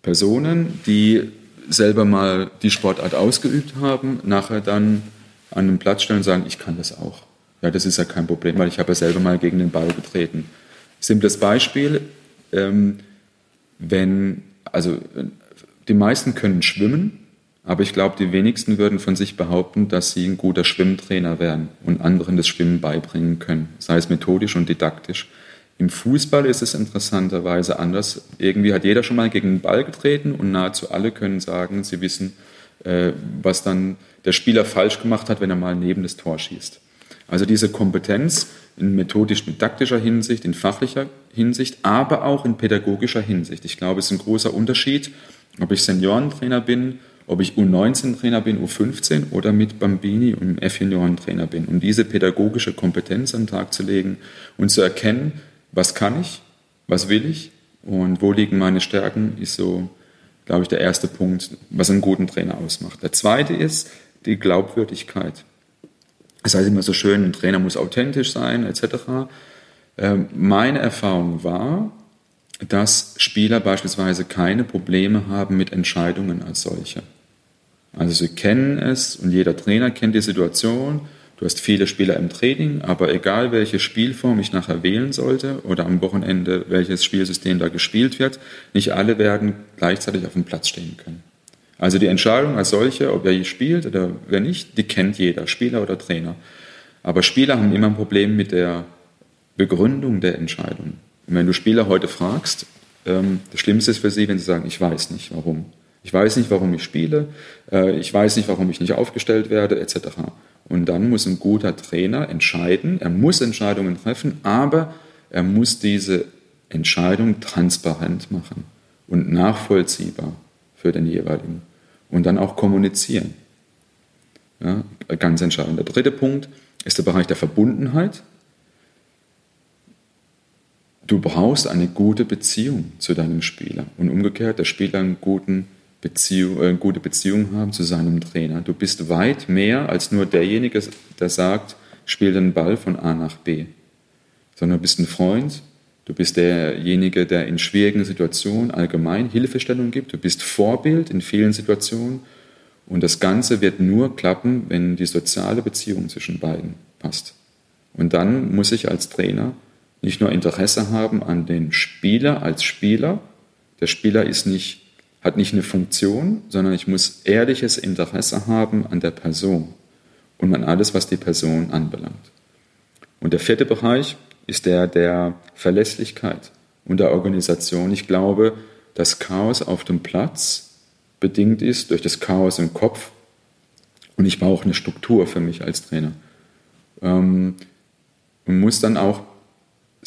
Personen, die selber mal die Sportart ausgeübt haben, nachher dann an einen Platz stellen und sagen, ich kann das auch. Ja, das ist ja kein Problem, weil ich habe ja selber mal gegen den Ball getreten. Simples Beispiel, ähm, wenn, also die meisten können schwimmen, aber ich glaube, die wenigsten würden von sich behaupten, dass sie ein guter Schwimmtrainer wären und anderen das Schwimmen beibringen können, sei es methodisch und didaktisch. Im Fußball ist es interessanterweise anders. Irgendwie hat jeder schon mal gegen den Ball getreten und nahezu alle können sagen, sie wissen, äh, was dann der Spieler falsch gemacht hat, wenn er mal neben das Tor schießt. Also diese Kompetenz in methodisch-didaktischer Hinsicht, in fachlicher Hinsicht, aber auch in pädagogischer Hinsicht. Ich glaube, es ist ein großer Unterschied, ob ich Seniorentrainer bin, ob ich U19-Trainer bin, U15 oder mit Bambini und F-Junioren-Trainer bin. Und diese pädagogische Kompetenz an den Tag zu legen und zu erkennen, was kann ich, was will ich und wo liegen meine Stärken, ist so, glaube ich, der erste Punkt, was einen guten Trainer ausmacht. Der zweite ist die Glaubwürdigkeit. Das heißt immer so schön, ein Trainer muss authentisch sein, etc. Ähm, meine Erfahrung war, dass Spieler beispielsweise keine Probleme haben mit Entscheidungen als solche. Also sie kennen es und jeder Trainer kennt die Situation. Du hast viele Spieler im Training, aber egal welche Spielform ich nachher wählen sollte oder am Wochenende welches Spielsystem da gespielt wird, nicht alle werden gleichzeitig auf dem Platz stehen können. Also die Entscheidung als solche, ob er spielt oder wer nicht, die kennt jeder, Spieler oder Trainer. Aber Spieler haben immer ein Problem mit der Begründung der Entscheidung. Und wenn du Spieler heute fragst, ähm, das Schlimmste ist für sie, wenn sie sagen, ich weiß nicht warum. Ich weiß nicht, warum ich spiele, äh, ich weiß nicht, warum ich nicht aufgestellt werde, etc. Und dann muss ein guter Trainer entscheiden, er muss Entscheidungen treffen, aber er muss diese Entscheidung transparent machen und nachvollziehbar für den jeweiligen und dann auch kommunizieren. Ja, ganz entscheidend. Der dritte Punkt ist der Bereich der Verbundenheit. Du brauchst eine gute Beziehung zu deinem Spieler. Und umgekehrt, der Spieler eine Beziehung, äh, gute Beziehung haben zu seinem Trainer. Du bist weit mehr als nur derjenige, der sagt, spiel den Ball von A nach B, sondern du bist ein Freund, du bist derjenige, der in schwierigen Situationen allgemein Hilfestellung gibt, du bist Vorbild in vielen Situationen. Und das Ganze wird nur klappen, wenn die soziale Beziehung zwischen beiden passt. Und dann muss ich als Trainer nicht nur Interesse haben an den Spieler als Spieler, der Spieler ist nicht, hat nicht eine Funktion, sondern ich muss ehrliches Interesse haben an der Person und an alles, was die Person anbelangt. Und der vierte Bereich ist der der Verlässlichkeit und der Organisation. Ich glaube, das Chaos auf dem Platz bedingt ist durch das Chaos im Kopf und ich brauche eine Struktur für mich als Trainer. Ähm, und muss dann auch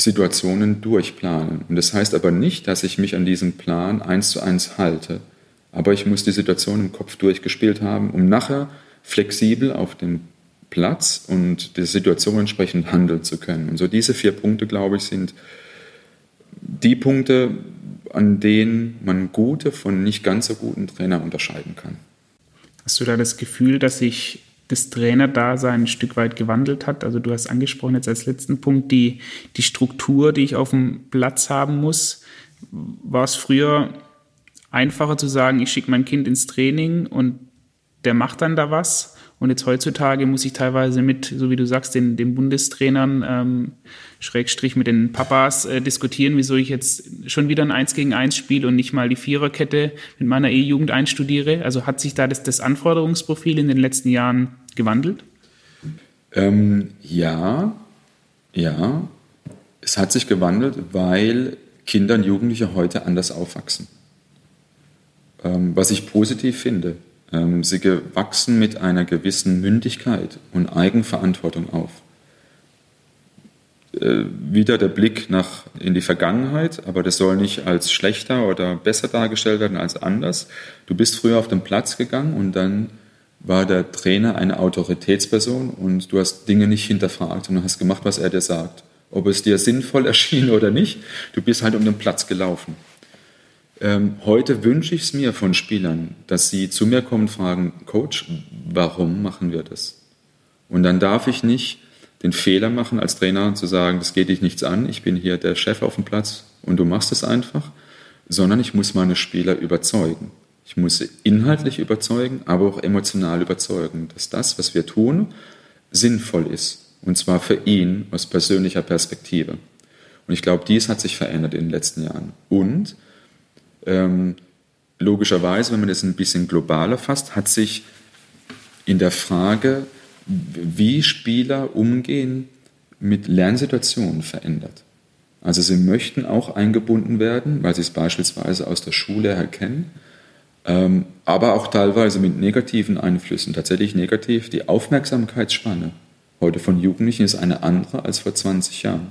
Situationen durchplanen. Und das heißt aber nicht, dass ich mich an diesem Plan eins zu eins halte. Aber ich muss die Situation im Kopf durchgespielt haben, um nachher flexibel auf dem Platz und der Situation entsprechend handeln zu können. Und so diese vier Punkte, glaube ich, sind die Punkte, an denen man gute von nicht ganz so guten Trainern unterscheiden kann. Hast du da das Gefühl, dass sich das Trainerdasein ein Stück weit gewandelt hat? Also du hast angesprochen jetzt als letzten Punkt die, die Struktur, die ich auf dem Platz haben muss. War es früher einfacher zu sagen, ich schicke mein Kind ins Training und der macht dann da was? Und jetzt heutzutage muss ich teilweise mit, so wie du sagst, den, den Bundestrainern, ähm, Schrägstrich mit den Papas äh, diskutieren, wieso ich jetzt schon wieder ein 1 gegen 1 spiele und nicht mal die Viererkette mit meiner E-Jugend einstudiere. Also hat sich da das, das Anforderungsprofil in den letzten Jahren gewandelt? Ähm, ja, ja. Es hat sich gewandelt, weil Kinder und Jugendliche heute anders aufwachsen. Ähm, was ich positiv finde. Ähm, sie wachsen mit einer gewissen Mündigkeit und Eigenverantwortung auf. Äh, wieder der Blick nach, in die Vergangenheit, aber das soll nicht als schlechter oder besser dargestellt werden als anders. Du bist früher auf den Platz gegangen und dann war der Trainer eine Autoritätsperson und du hast Dinge nicht hinterfragt und hast gemacht, was er dir sagt. Ob es dir sinnvoll erschien oder nicht, du bist halt um den Platz gelaufen. Ähm, heute wünsche ich es mir von Spielern, dass sie zu mir kommen und fragen, Coach, warum machen wir das? Und dann darf ich nicht den Fehler machen, als Trainer zu sagen, das geht dich nichts an, ich bin hier der Chef auf dem Platz und du machst es einfach, sondern ich muss meine Spieler überzeugen. Ich muss sie inhaltlich überzeugen, aber auch emotional überzeugen, dass das, was wir tun, sinnvoll ist. Und zwar für ihn aus persönlicher Perspektive. Und ich glaube, dies hat sich verändert in den letzten Jahren. Und ähm, logischerweise, wenn man das ein bisschen globaler fasst, hat sich in der Frage, wie Spieler umgehen mit Lernsituationen verändert. Also sie möchten auch eingebunden werden, weil sie es beispielsweise aus der Schule her kennen, ähm, aber auch teilweise mit negativen Einflüssen. Tatsächlich negativ. Die Aufmerksamkeitsspanne heute von Jugendlichen ist eine andere als vor 20 Jahren.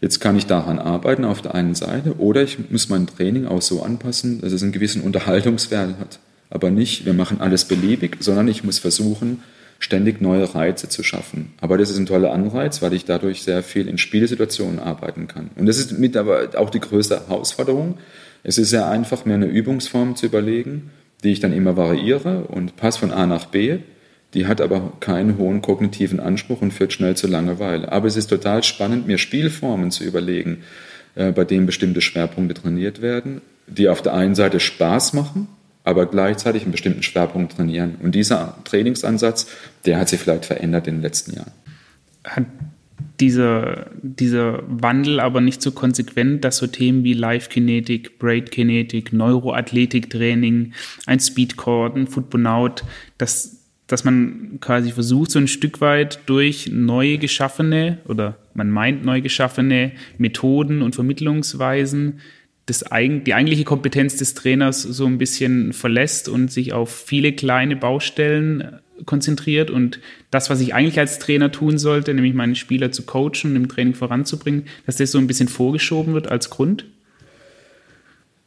Jetzt kann ich daran arbeiten auf der einen Seite oder ich muss mein Training auch so anpassen, dass es einen gewissen Unterhaltungswert hat. Aber nicht, wir machen alles beliebig, sondern ich muss versuchen, ständig neue Reize zu schaffen. Aber das ist ein toller Anreiz, weil ich dadurch sehr viel in Spielsituationen arbeiten kann. Und das ist mit aber auch die größte Herausforderung. Es ist sehr einfach, mir eine Übungsform zu überlegen, die ich dann immer variiere und passe von A nach B. Die hat aber keinen hohen kognitiven Anspruch und führt schnell zu Langeweile. Aber es ist total spannend, mir Spielformen zu überlegen, äh, bei denen bestimmte Schwerpunkte trainiert werden, die auf der einen Seite Spaß machen, aber gleichzeitig einen bestimmten Schwerpunkt trainieren. Und dieser Trainingsansatz, der hat sich vielleicht verändert in den letzten Jahren. Hat dieser, dieser Wandel aber nicht so konsequent, dass so Themen wie Live-Kinetik, Braid-Kinetik, Neuroathletik-Training, ein Speedcore, ein Footbonaut, dass, dass man quasi versucht, so ein Stück weit durch neu geschaffene oder man meint neu geschaffene Methoden und Vermittlungsweisen das, die eigentliche Kompetenz des Trainers so ein bisschen verlässt und sich auf viele kleine Baustellen konzentriert und das, was ich eigentlich als Trainer tun sollte, nämlich meine Spieler zu coachen und im Training voranzubringen, dass das so ein bisschen vorgeschoben wird als Grund?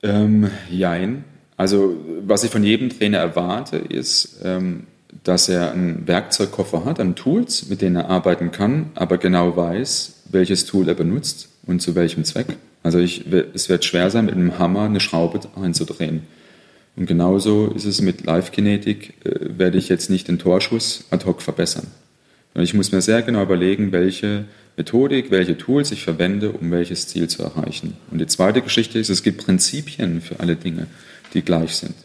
Ähm, jein. Also was ich von jedem Trainer erwarte, ist, ähm, dass er einen Werkzeugkoffer hat an Tools, mit denen er arbeiten kann, aber genau weiß, welches Tool er benutzt und zu welchem Zweck. Also ich, es wird schwer sein, mit einem Hammer eine Schraube einzudrehen. Und genauso ist es mit Live-Kinetik, äh, werde ich jetzt nicht den Torschuss ad hoc verbessern. Und ich muss mir sehr genau überlegen, welche Methodik, welche Tools ich verwende, um welches Ziel zu erreichen. Und die zweite Geschichte ist, es gibt Prinzipien für alle Dinge, die gleich sind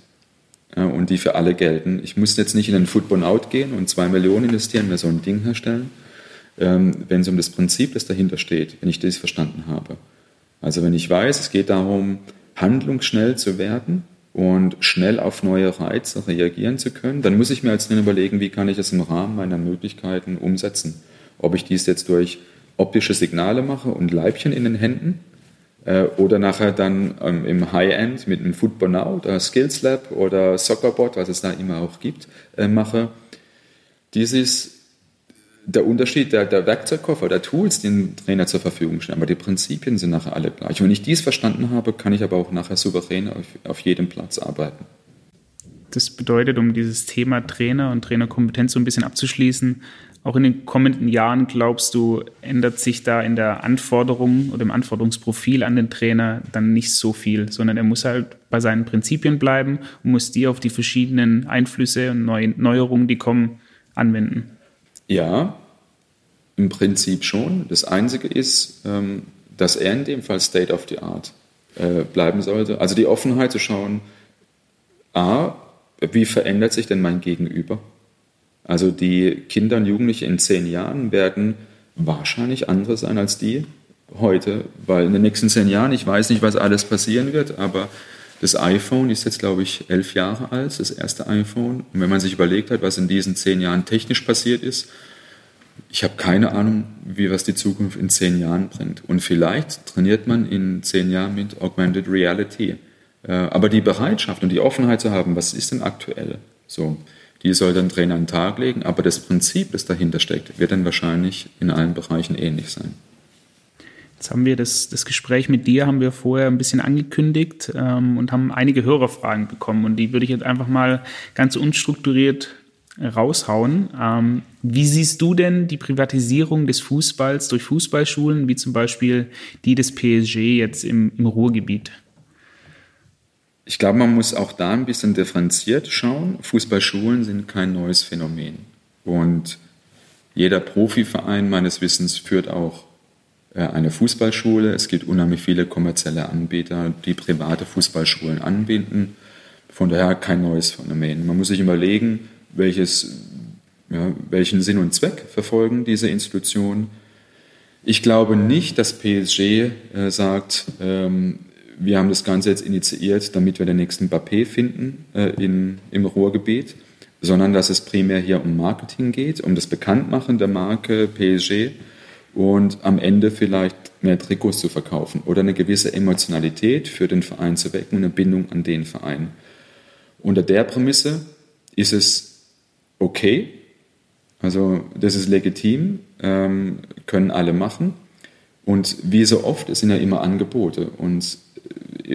und die für alle gelten. Ich muss jetzt nicht in den Football Out gehen und zwei Millionen investieren, mir so ein Ding herstellen, ähm, wenn es um das Prinzip, das dahinter steht, wenn ich das verstanden habe. Also wenn ich weiß, es geht darum, handlungsschnell zu werden und schnell auf neue Reize reagieren zu können, dann muss ich mir als Trainer überlegen, wie kann ich das im Rahmen meiner Möglichkeiten umsetzen. Ob ich dies jetzt durch optische Signale mache und Leibchen in den Händen oder nachher dann ähm, im High-End mit einem Football Now oder Skills Lab oder Soccerbot, was es da immer auch gibt, äh, mache. Dies ist der Unterschied der, der Werkzeugkoffer, der Tools, die ein Trainer zur Verfügung stehen. Aber die Prinzipien sind nachher alle gleich. wenn ich dies verstanden habe, kann ich aber auch nachher souverän auf, auf jedem Platz arbeiten. Das bedeutet, um dieses Thema Trainer und Trainerkompetenz so ein bisschen abzuschließen, auch in den kommenden Jahren, glaubst du, ändert sich da in der Anforderung oder im Anforderungsprofil an den Trainer dann nicht so viel, sondern er muss halt bei seinen Prinzipien bleiben und muss die auf die verschiedenen Einflüsse und Neuerungen, die kommen, anwenden? Ja, im Prinzip schon. Das Einzige ist, ähm, dass er in dem Fall State of the Art äh, bleiben sollte. Also die Offenheit zu schauen, a, wie verändert sich denn mein Gegenüber? Also die Kinder und Jugendliche in zehn Jahren werden wahrscheinlich andere sein als die heute, weil in den nächsten zehn Jahren, ich weiß nicht, was alles passieren wird, aber das iPhone ist jetzt, glaube ich, elf Jahre alt, das erste iPhone. Und wenn man sich überlegt hat, was in diesen zehn Jahren technisch passiert ist, ich habe keine Ahnung, wie was die Zukunft in zehn Jahren bringt. Und vielleicht trainiert man in zehn Jahren mit Augmented Reality. Äh, aber die Bereitschaft und die Offenheit zu haben, was ist denn aktuell? So, die soll dann Trainer an den Tag legen, aber das Prinzip, das dahinter steckt, wird dann wahrscheinlich in allen Bereichen ähnlich sein. Jetzt haben wir das, das Gespräch mit dir, haben wir vorher ein bisschen angekündigt ähm, und haben einige Hörerfragen bekommen. Und die würde ich jetzt einfach mal ganz unstrukturiert raushauen. Ähm, wie siehst du denn die Privatisierung des Fußballs durch Fußballschulen, wie zum Beispiel die des PSG jetzt im, im Ruhrgebiet? Ich glaube, man muss auch da ein bisschen differenziert schauen. Fußballschulen sind kein neues Phänomen. Und jeder Profiverein meines Wissens führt auch äh, eine Fußballschule. Es gibt unheimlich viele kommerzielle Anbieter, die private Fußballschulen anbieten. Von daher kein neues Phänomen. Man muss sich überlegen, welches, ja, welchen Sinn und Zweck verfolgen diese Institutionen. Ich glaube nicht, dass PSG äh, sagt, ähm, wir haben das Ganze jetzt initiiert, damit wir den nächsten Mbappé finden äh, in, im Ruhrgebiet, sondern dass es primär hier um Marketing geht, um das Bekanntmachen der Marke PSG und am Ende vielleicht mehr Trikots zu verkaufen oder eine gewisse Emotionalität für den Verein zu wecken und eine Bindung an den Verein. Unter der Prämisse ist es okay, also das ist legitim, ähm, können alle machen. Und wie so oft, es sind ja immer Angebote. Und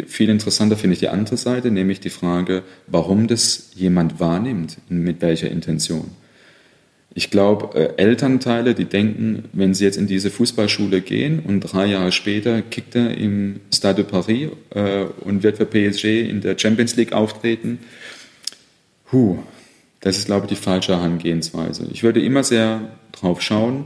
viel interessanter finde ich die andere Seite, nämlich die Frage, warum das jemand wahrnimmt, mit welcher Intention. Ich glaube, äh, Elternteile, die denken, wenn sie jetzt in diese Fußballschule gehen und drei Jahre später kickt er im Stade de Paris äh, und wird für PSG in der Champions League auftreten, huh, das ist, glaube ich, die falsche Herangehensweise. Ich würde immer sehr drauf schauen,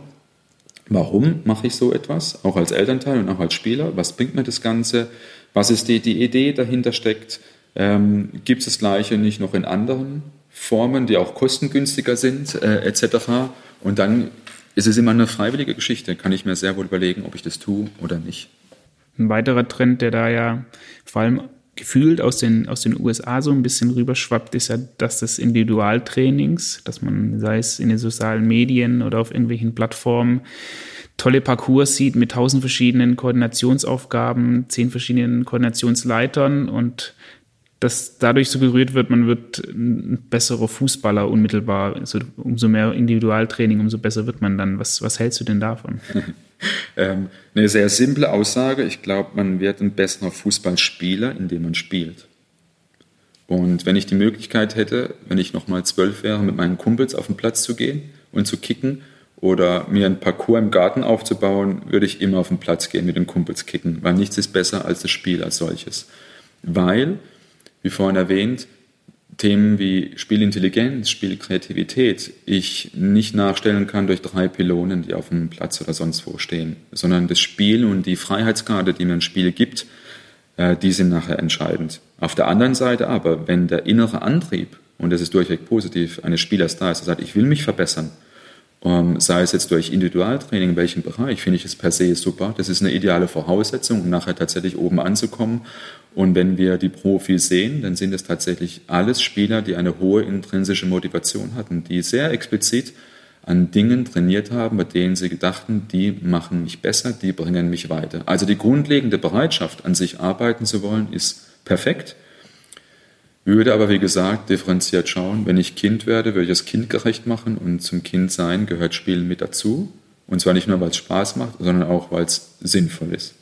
warum mache ich so etwas, auch als Elternteil und auch als Spieler, was bringt mir das Ganze, was ist die, die Idee dahinter steckt, ähm, gibt es das Gleiche nicht noch in anderen Formen, die auch kostengünstiger sind, äh, etc. Und dann ist es immer eine freiwillige Geschichte. Kann ich mir sehr wohl überlegen, ob ich das tue oder nicht. Ein weiterer Trend, der da ja vor allem gefühlt aus den, aus den USA so ein bisschen rüberschwappt, ist ja, dass das Individualtrainings, dass man, sei es in den sozialen Medien oder auf irgendwelchen Plattformen, tolle Parcours sieht mit tausend verschiedenen Koordinationsaufgaben, zehn verschiedenen Koordinationsleitern und dass dadurch suggeriert wird, man wird ein besserer Fußballer unmittelbar. Also umso mehr Individualtraining, umso besser wird man dann. Was, was hältst du denn davon? ähm, eine sehr simple Aussage. Ich glaube, man wird ein besserer Fußballspieler, indem man spielt. Und wenn ich die Möglichkeit hätte, wenn ich noch mal zwölf wäre, mit meinen Kumpels auf den Platz zu gehen und zu kicken oder mir ein Parcours im Garten aufzubauen, würde ich immer auf den Platz gehen mit den Kumpels kicken, weil nichts ist besser als das Spiel als solches. Weil wie vorhin erwähnt, Themen wie Spielintelligenz, Spielkreativität ich nicht nachstellen kann durch drei Pylonen, die auf einem Platz oder sonst wo stehen, sondern das Spiel und die Freiheitskarte, die mir ein Spiel gibt, äh, die sind nachher entscheidend. Auf der anderen Seite aber, wenn der innere Antrieb, und das ist durchweg positiv, eines Spielers da ist, der sagt, ich will mich verbessern, ähm, sei es jetzt durch Individualtraining, in welchem Bereich, finde ich es per se super. Das ist eine ideale Voraussetzung, um nachher tatsächlich oben anzukommen. Und wenn wir die Profis sehen, dann sind es tatsächlich alles Spieler, die eine hohe intrinsische Motivation hatten, die sehr explizit an Dingen trainiert haben, bei denen sie gedachten, die machen mich besser, die bringen mich weiter. Also die grundlegende Bereitschaft, an sich arbeiten zu wollen, ist perfekt. Würde aber, wie gesagt, differenziert schauen. Wenn ich Kind werde, würde ich es kindgerecht machen und zum Kindsein gehört Spielen mit dazu. Und zwar nicht nur, weil es Spaß macht, sondern auch, weil es sinnvoll ist.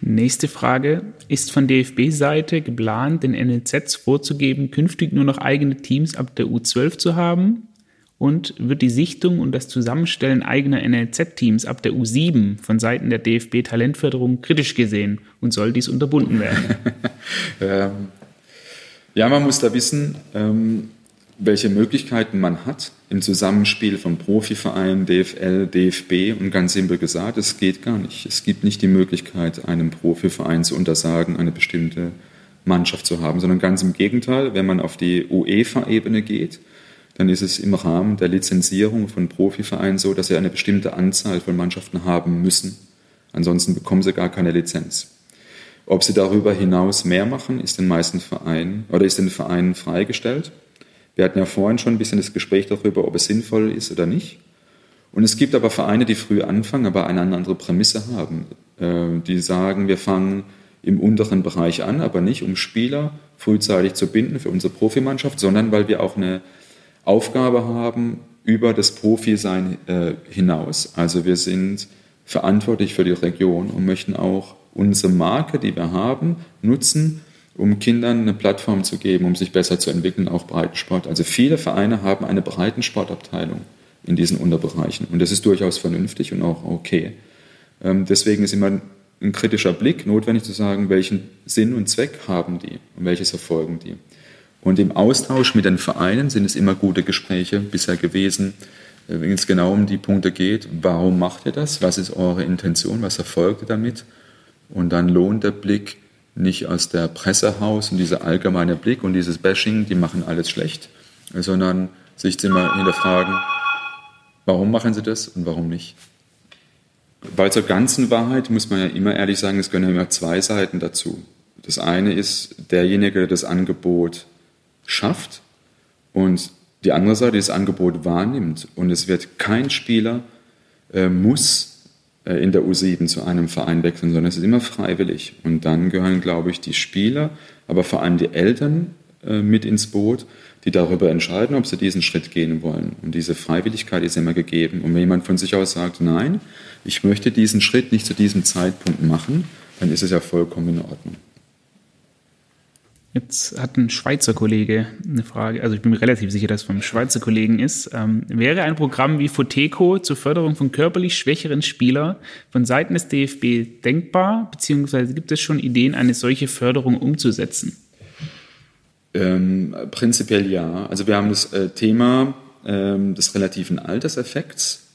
Nächste Frage. Ist von DFB-Seite geplant, den NLZs vorzugeben, künftig nur noch eigene Teams ab der U12 zu haben? Und wird die Sichtung und das Zusammenstellen eigener NLZ-Teams ab der U7 von Seiten der DFB-Talentförderung kritisch gesehen und soll dies unterbunden werden? ähm, ja, man muss da wissen, ähm, welche Möglichkeiten man hat im Zusammenspiel von Profiverein, DFL, DFB und ganz simpel gesagt, es geht gar nicht. Es gibt nicht die Möglichkeit, einem Profiverein zu untersagen, eine bestimmte Mannschaft zu haben, sondern ganz im Gegenteil, wenn man auf die UEFA-Ebene geht, dann ist es im Rahmen der Lizenzierung von Profivereinen so, dass sie eine bestimmte Anzahl von Mannschaften haben müssen. Ansonsten bekommen sie gar keine Lizenz. Ob sie darüber hinaus mehr machen, ist den meisten Vereinen oder ist den Vereinen freigestellt. Wir hatten ja vorhin schon ein bisschen das Gespräch darüber, ob es sinnvoll ist oder nicht. Und es gibt aber Vereine, die früh anfangen, aber eine andere Prämisse haben. Äh, die sagen, wir fangen im unteren Bereich an, aber nicht um Spieler frühzeitig zu binden für unsere Profimannschaft, sondern weil wir auch eine Aufgabe haben über das Profi-Sein äh, hinaus. Also wir sind verantwortlich für die Region und möchten auch unsere Marke, die wir haben, nutzen, um Kindern eine Plattform zu geben, um sich besser zu entwickeln, auch Breitensport. Also viele Vereine haben eine Breitensportabteilung in diesen Unterbereichen und das ist durchaus vernünftig und auch okay. Ähm, deswegen ist immer ein kritischer Blick notwendig zu sagen, welchen Sinn und Zweck haben die und welches verfolgen die. Und im Austausch mit den Vereinen sind es immer gute Gespräche bisher gewesen, äh, wenn es genau um die Punkte geht, warum macht ihr das, was ist eure Intention, was erfolgt ihr damit und dann lohnt der Blick nicht aus der Presse heraus und dieser allgemeine Blick und dieses Bashing, die machen alles schlecht, sondern sich immer hinterfragen, warum machen sie das und warum nicht. Bei zur ganzen Wahrheit muss man ja immer ehrlich sagen, es gehören immer zwei Seiten dazu. Das eine ist derjenige, der das Angebot schafft und die andere Seite, die das Angebot wahrnimmt. Und es wird kein Spieler äh, muss in der U7 zu einem Verein wechseln, sondern es ist immer freiwillig. Und dann gehören, glaube ich, die Spieler, aber vor allem die Eltern äh, mit ins Boot, die darüber entscheiden, ob sie diesen Schritt gehen wollen. Und diese Freiwilligkeit ist immer gegeben. Und wenn jemand von sich aus sagt, nein, ich möchte diesen Schritt nicht zu diesem Zeitpunkt machen, dann ist es ja vollkommen in Ordnung. Jetzt hat ein Schweizer Kollege eine Frage, also ich bin mir relativ sicher, dass es vom Schweizer Kollegen ist. Ähm, wäre ein Programm wie Foteco zur Förderung von körperlich schwächeren Spielern von Seiten des DFB denkbar, beziehungsweise gibt es schon Ideen, eine solche Förderung umzusetzen? Ähm, prinzipiell ja. Also wir haben das äh, Thema ähm, des relativen Alterseffekts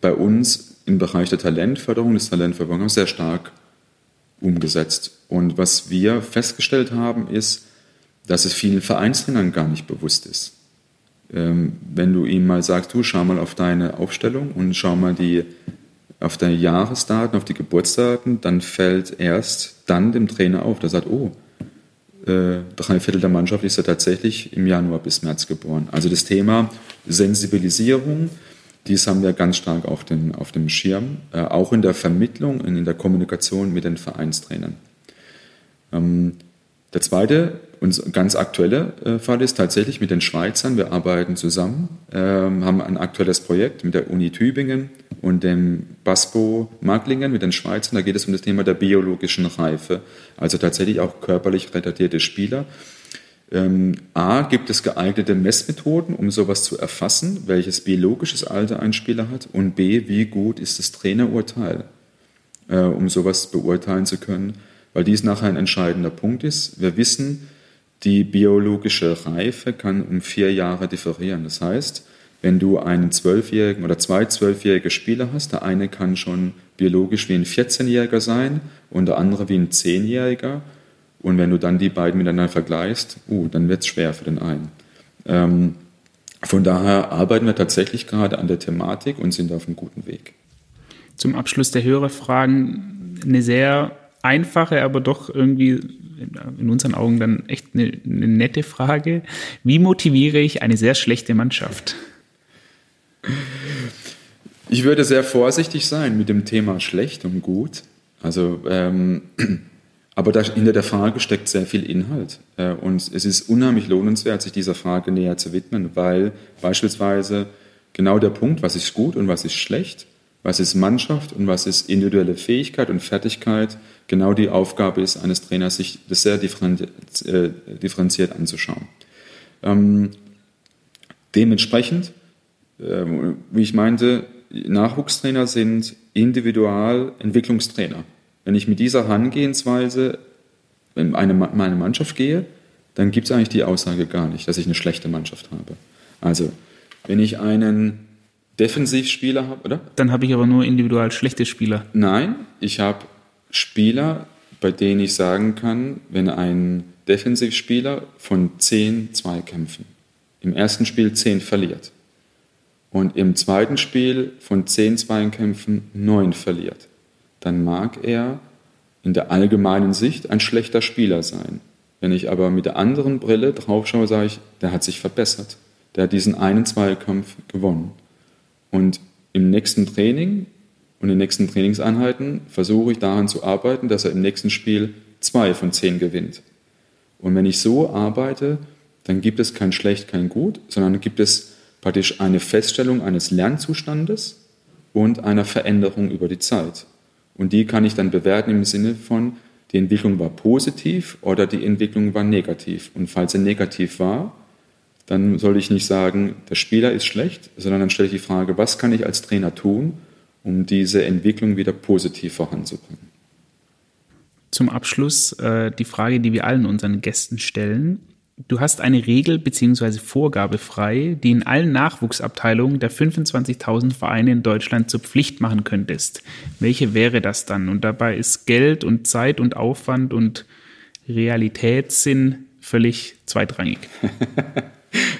bei uns im Bereich der Talentförderung, des Talentförderung sehr stark umgesetzt. Und was wir festgestellt haben, ist, dass es vielen Vereinstrainern gar nicht bewusst ist. Ähm, wenn du ihm mal sagst, du schau mal auf deine Aufstellung und schau mal die, auf deine Jahresdaten, auf die Geburtsdaten, dann fällt erst dann dem Trainer auf, der sagt, oh, äh, drei Viertel der Mannschaft ist ja tatsächlich im Januar bis März geboren. Also das Thema Sensibilisierung, dies haben wir ganz stark auf dem, auf dem Schirm, äh, auch in der Vermittlung und in der Kommunikation mit den Vereinstrainern. Ähm, Der zweite und ganz aktuelle äh, Fall ist tatsächlich mit den Schweizern. Wir arbeiten zusammen, ähm, haben ein aktuelles Projekt mit der Uni Tübingen und dem BASPO Marklingen mit den Schweizern. Da geht es um das Thema der biologischen Reife, also tatsächlich auch körperlich retardierte Spieler. Ähm, A, gibt es geeignete Messmethoden, um sowas zu erfassen, welches biologisches Alter ein Spieler hat? Und B, wie gut ist das Trainerurteil, äh, um sowas beurteilen zu können? Weil dies nachher ein entscheidender Punkt ist. Wir wissen, die biologische Reife kann um vier Jahre differieren. Das heißt, wenn du einen zwölfjährigen oder zwei zwölfjährige Spieler hast, der eine kann schon biologisch wie ein 14-Jähriger sein und der andere wie ein Zehnjähriger. Und wenn du dann die beiden miteinander vergleichst, uh, dann wird es schwer für den einen. Ähm, von daher arbeiten wir tatsächlich gerade an der Thematik und sind auf einem guten Weg. Zum Abschluss der Hörerfragen eine sehr einfache, aber doch irgendwie in unseren Augen dann echt eine, eine nette Frage. Wie motiviere ich eine sehr schlechte Mannschaft? Ich würde sehr vorsichtig sein mit dem Thema schlecht und gut. Also, ähm, aber da, hinter der Frage steckt sehr viel Inhalt. Äh, und es ist unheimlich lohnenswert, sich dieser Frage näher zu widmen, weil beispielsweise genau der Punkt, was ist gut und was ist schlecht, was ist Mannschaft und was ist individuelle Fähigkeit und Fertigkeit, genau die Aufgabe ist eines Trainers, sich das sehr äh, differenziert anzuschauen. Ähm, dementsprechend, äh, wie ich meinte, Nachwuchstrainer sind Individualentwicklungstrainer. Wenn ich mit dieser Herangehensweise in eine, meine Mannschaft gehe, dann gibt es eigentlich die Aussage gar nicht, dass ich eine schlechte Mannschaft habe. Also, wenn ich einen Defensivspieler habe, oder? Dann habe ich aber nur individual schlechte Spieler. Nein, ich habe Spieler, bei denen ich sagen kann, wenn ein Defensivspieler von zehn Zweikämpfen im ersten Spiel zehn verliert und im zweiten Spiel von zehn Zweikämpfen neun verliert, dann mag er in der allgemeinen Sicht ein schlechter Spieler sein. Wenn ich aber mit der anderen Brille drauf schaue, sage ich, der hat sich verbessert. Der hat diesen einen Zweikampf gewonnen. Und im nächsten Training und in den nächsten Trainingseinheiten versuche ich daran zu arbeiten, dass er im nächsten Spiel zwei von zehn gewinnt. Und wenn ich so arbeite, dann gibt es kein Schlecht, kein Gut, sondern gibt es praktisch eine Feststellung eines Lernzustandes und einer Veränderung über die Zeit. Und die kann ich dann bewerten im Sinne von, die Entwicklung war positiv oder die Entwicklung war negativ. Und falls sie negativ war, dann soll ich nicht sagen, der Spieler ist schlecht, sondern dann stelle ich die Frage, was kann ich als Trainer tun, um diese Entwicklung wieder positiv voranzubringen. Zum Abschluss äh, die Frage, die wir allen unseren Gästen stellen. Du hast eine Regel bzw. Vorgabe frei, die in allen Nachwuchsabteilungen der 25.000 Vereine in Deutschland zur Pflicht machen könntest. Welche wäre das dann? Und dabei ist Geld und Zeit und Aufwand und Realitätssinn völlig zweitrangig.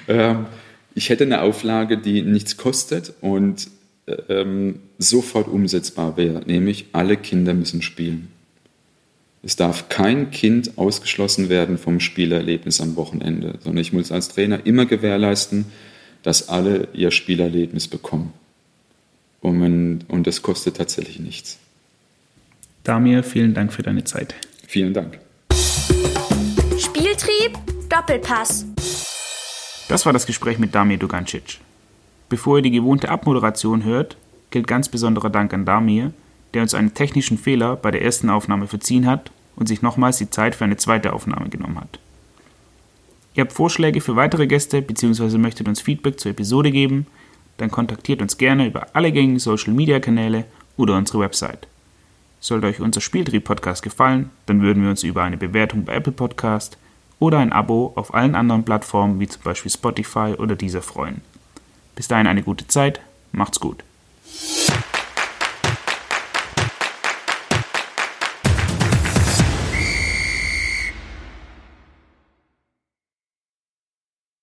Ähm, ich hätte eine Auflage, die nichts kostet und ähm, sofort umsetzbar wäre, nämlich alle Kinder müssen spielen. Es darf kein Kind ausgeschlossen werden vom Spielerlebnis am Wochenende, sondern ich muss als Trainer immer gewährleisten, dass alle ihr Spielerlebnis bekommen. Und, und das kostet tatsächlich nichts. Damir, vielen Dank für deine Zeit. Vielen Dank. Spieltrieb, Doppelpass. Das war das Gespräch mit Damir Dugancic. Bevor ihr die gewohnte Abmoderation hört, gilt ganz besonderer Dank an Damir, der uns einen technischen Fehler bei der ersten Aufnahme verziehen hat und sich nochmals die Zeit für eine zweite Aufnahme genommen hat. Ihr habt Vorschläge für weitere Gäste bzw. möchtet uns Feedback zur Episode geben, dann kontaktiert uns gerne über alle gängigen Social Media Kanäle oder unsere Website. Sollte euch unser Spieltrieb-Podcast gefallen, dann würden wir uns über eine Bewertung bei Apple Podcast oder ein Abo auf allen anderen Plattformen wie zum Beispiel Spotify oder dieser freuen. Bis dahin eine gute Zeit, macht's gut.